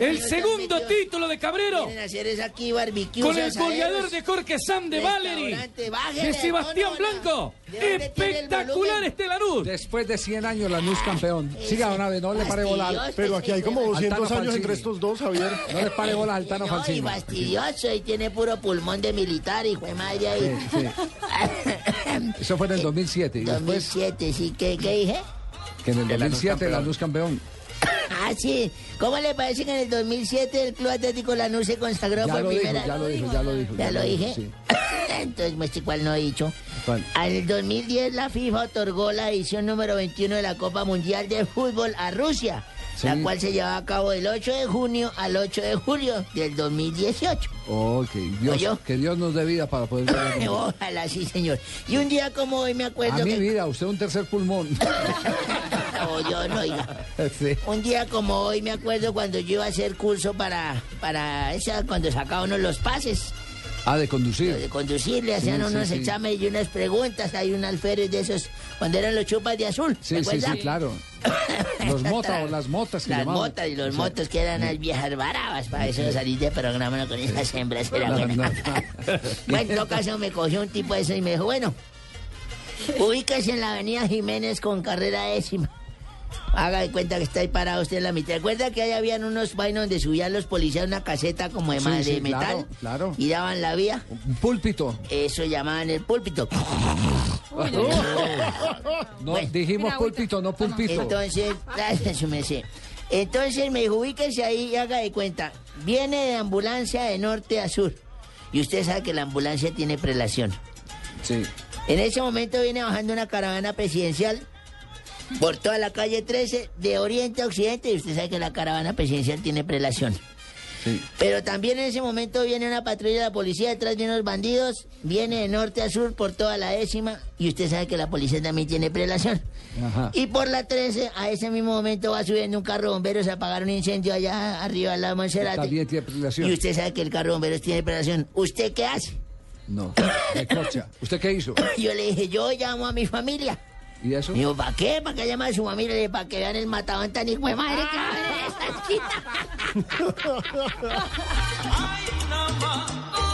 El segundo título de Cabrero. Quieren hacer es aquí barbecue. Con el goleador de Jorge Sam de bájele De Sebastián Blanco. ¿De dónde tiene el Espectacular este Lanús. Después de 100 años, Lanús campeón. Siga, don Abe, no le pare bola. al- Pero aquí hay como 200 Altano años entre estos dos, Javier. No le pare bola al Altano No, y Falcini. fastidioso, y tiene puro pulmón de militar, hijo de madre ahí. Sí, sí. Eso fue en el 2007. Y después, 2007, sí, ¿qué, qué dije? Que en el El Lanús 2007, campeón. Lanús campeón. Ah, sí. ¿Cómo le parece que en el 2007 el Club Atlético Lanús se consagró Ya por lo dijo, primera ya lo dijo, ya lo dijo. ¿Ya lo dije? Sí. Entonces, muestre cuál no he dicho. ¿Cuál? Al 2010 la FIFA otorgó la edición número 21 de la Copa Mundial de Fútbol a Rusia, Sí. la cual se llevaba a cabo del 8 de junio al 8 de julio del 2018. Ok, Dios, ¿Oyó? que Dios nos dé vida para poder. Ojalá sí, señor. Y un día como hoy me acuerdo A mi que... vida, usted un tercer pulmón. Oh, yo no, oiga. Sí. Un día como hoy me acuerdo cuando yo iba a hacer curso para, para esa, cuando sacaba uno los pases Ah, de conducir. de conducir, le hacían Sí, unos sí. exámenes y unas preguntas, hay un alférez de esos, cuando eran los chupas de azul, Sí, ¿se sí, sí, claro. Los motas o las motas que Las llamaban. motas y los motos que eran las viejas bravas, para eso salir de programa con esas hembras era no, Bueno, en todo caso me cogió un tipo de eso y me dijo, bueno, ubíquese en la avenida Jiménez con carrera décima. Haga de cuenta que está ahí parado usted en la mitad. ¿Recuerda que ahí habían unos vainos donde subían los policías una caseta como de, Sí, ma- de metal? claro, claro. Y daban la vía. Un púlpito. Eso llamaban el púlpito. No, Bueno. dijimos púlpito, no pulpito. Entonces. Entonces me dijo, ubíquese ahí y haga de cuenta. Viene de ambulancia de norte a sur. Y usted sabe que la ambulancia tiene prelación. Sí. En ese momento viene bajando una caravana presidencial por toda la calle 13 de oriente a occidente. Y usted sabe que la caravana presidencial tiene prelación. Sí. Pero también en ese momento viene una patrulla de la policía detrás de unos bandidos, viene de norte a sur por toda la décima y usted sabe que la policía también tiene prelación. Ajá. Y por la 13, a ese mismo momento va subiendo un carro de bomberos a apagar un incendio allá arriba al lado de Monserrate. También tiene prelación. Y usted sabe que el carro de bomberos tiene prelación. ¿Usted qué hace? No. ¿Usted qué hizo? Yo le dije, yo llamo a mi familia. ¿Y eso? Digo, ¿para qué? ¿Para qué llama a su familia? Le Para que vean el matadón tan hijo de madre que va a haber en esta esquina.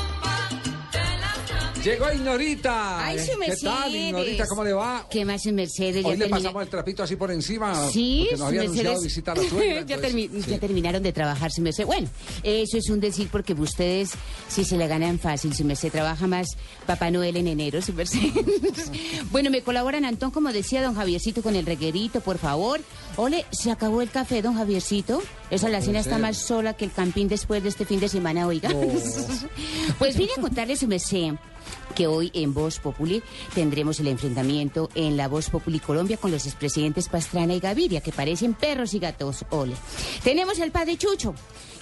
Llegó Ignorita. Ay, su ¿Qué Mercedes. tal, Ignorita? ¿Cómo le va? ¿Qué más, su Mercedes? Ya Hoy le terminé- pasamos el trapito así por encima. Sí, porque nos había su anunciado Mercedes. visita a la suegra. ya, termi- sí. ya terminaron de trabajar, su merced. Bueno, eso es un decir porque ustedes, si se la ganan fácil, su merced trabaja más Papá Noel en enero, su merced. bueno, me colaboran, Antón, como decía don Javiercito, con el reguerito, por favor. Ole, se acabó el café, don Javiercito. Esa la cena está más sola que el campín después de este fin de semana, oiga. No. pues vine a contarle, su merced que hoy en Voz Populi tendremos el enfrentamiento en la Voz Populi Colombia con los expresidentes Pastrana y Gaviria, que parecen perros y gatos. Ole. Tenemos al padre Chucho,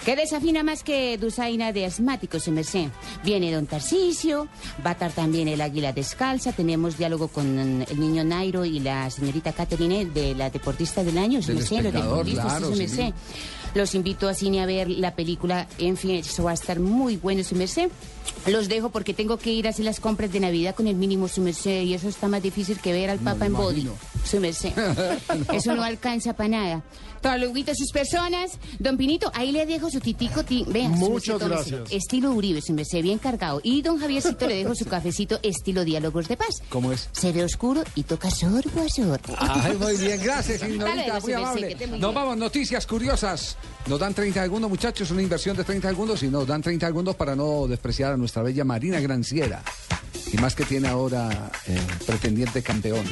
que desafina más que Dusaina de asmáticos en Merced. Viene don Tarcisio, va a estar también el águila descalza, tenemos diálogo con el niño Nairo y la señorita Catherine de la deportista del año, Del merced, los deportistas, claro, sí. merced. Los invito a cine a ver la película. En fin, eso va a estar muy bueno, su merced. Los dejo porque tengo que ir a hacer las compras de Navidad con el mínimo, su merced. Y eso está más difícil que ver al Papa en body, su merced. Eso no alcanza para nada. Saluditos a sus personas. Don Pinito, ahí le dejo su titico. ti- Vea, su Muchas tómese. gracias. Estilo Uribe, su merced, bien cargado. Y don Javiercito le dejo su cafecito estilo Diálogos de Paz. ¿Cómo es? Se ve oscuro y toca sorbo a sorbo. Ay, muy bien, gracias, luego, muy su amable. muy Nos bien. vamos, noticias curiosas. Nos dan 30 segundos, muchachos, una inversión de 30 segundos y nos dan 30 segundos para no despreciar a nuestra bella Marina Granciera. Y más que tiene ahora eh, pretendiente campeón.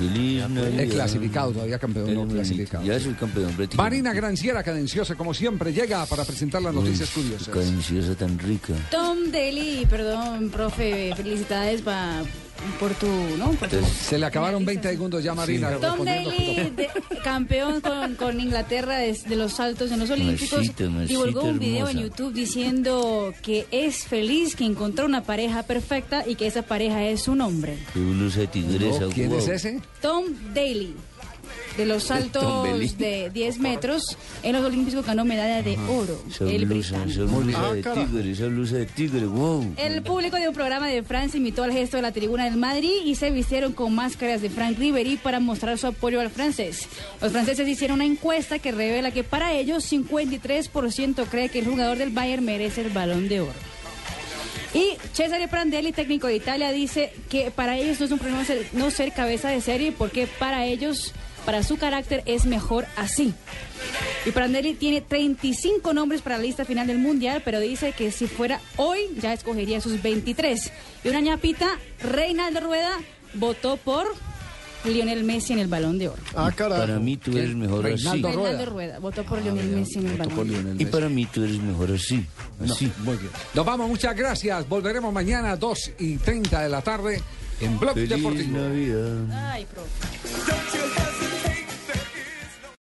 El clasificado, todavía campeón no clasificado. Ya soy campeón. Marina Granciera, cadenciosa, como siempre, llega para presentar las noticias curiosas. Cadenciosa tan rica. Tom Daly, perdón, profe, felicidades por tu, ¿no? Por tu- Se le acabaron 20 segundos ya, Marina. Tom. Daly, de- campeón con, con Inglaterra de, de los saltos en los Olímpicos, Masita, masita divulgó un video en. YouTube diciendo que es feliz, que encontró una pareja perfecta y que esa pareja es un hombre. Qué blusa de tigresa. No, ¿Quién es ese? Tom Daly, de los saltos de 10 metros, en los Olímpicos ganó medalla de oro. Esa El blusa, esa británico. blusa de tigre, esa blusa de tigre, wow. El público de un programa de Francia imitó al gesto de la tribuna del Madrid y se vistieron con máscaras de Frank Ribery para mostrar su apoyo al francés. Los franceses hicieron una encuesta que revela que para ellos 53% cree que el jugador del Bayern merece el balón de oro. Y Cesare Prandelli, técnico de Italia, dice que para ellos no es un problema ser- no ser cabeza de serie porque para ellos, para su carácter, es mejor así. Y Prandelli tiene 35 nombres para la lista final del Mundial, pero dice que si fuera hoy ya escogería sus 23. Y una ñapita, Reinaldo Rueda, votó por Lionel Messi en el Balón de Oro. Ah, Para mí tú eres mejor así. Reinaldo Rueda votó por Lionel Messi en el Balón de Oro. Y para mí tú eres mejor así. Así. Muy bien. Nos vamos, muchas gracias. Volveremos mañana a 2 y 30 de la tarde en Blog Feliz Deportivo. Navidad. Ay, profe.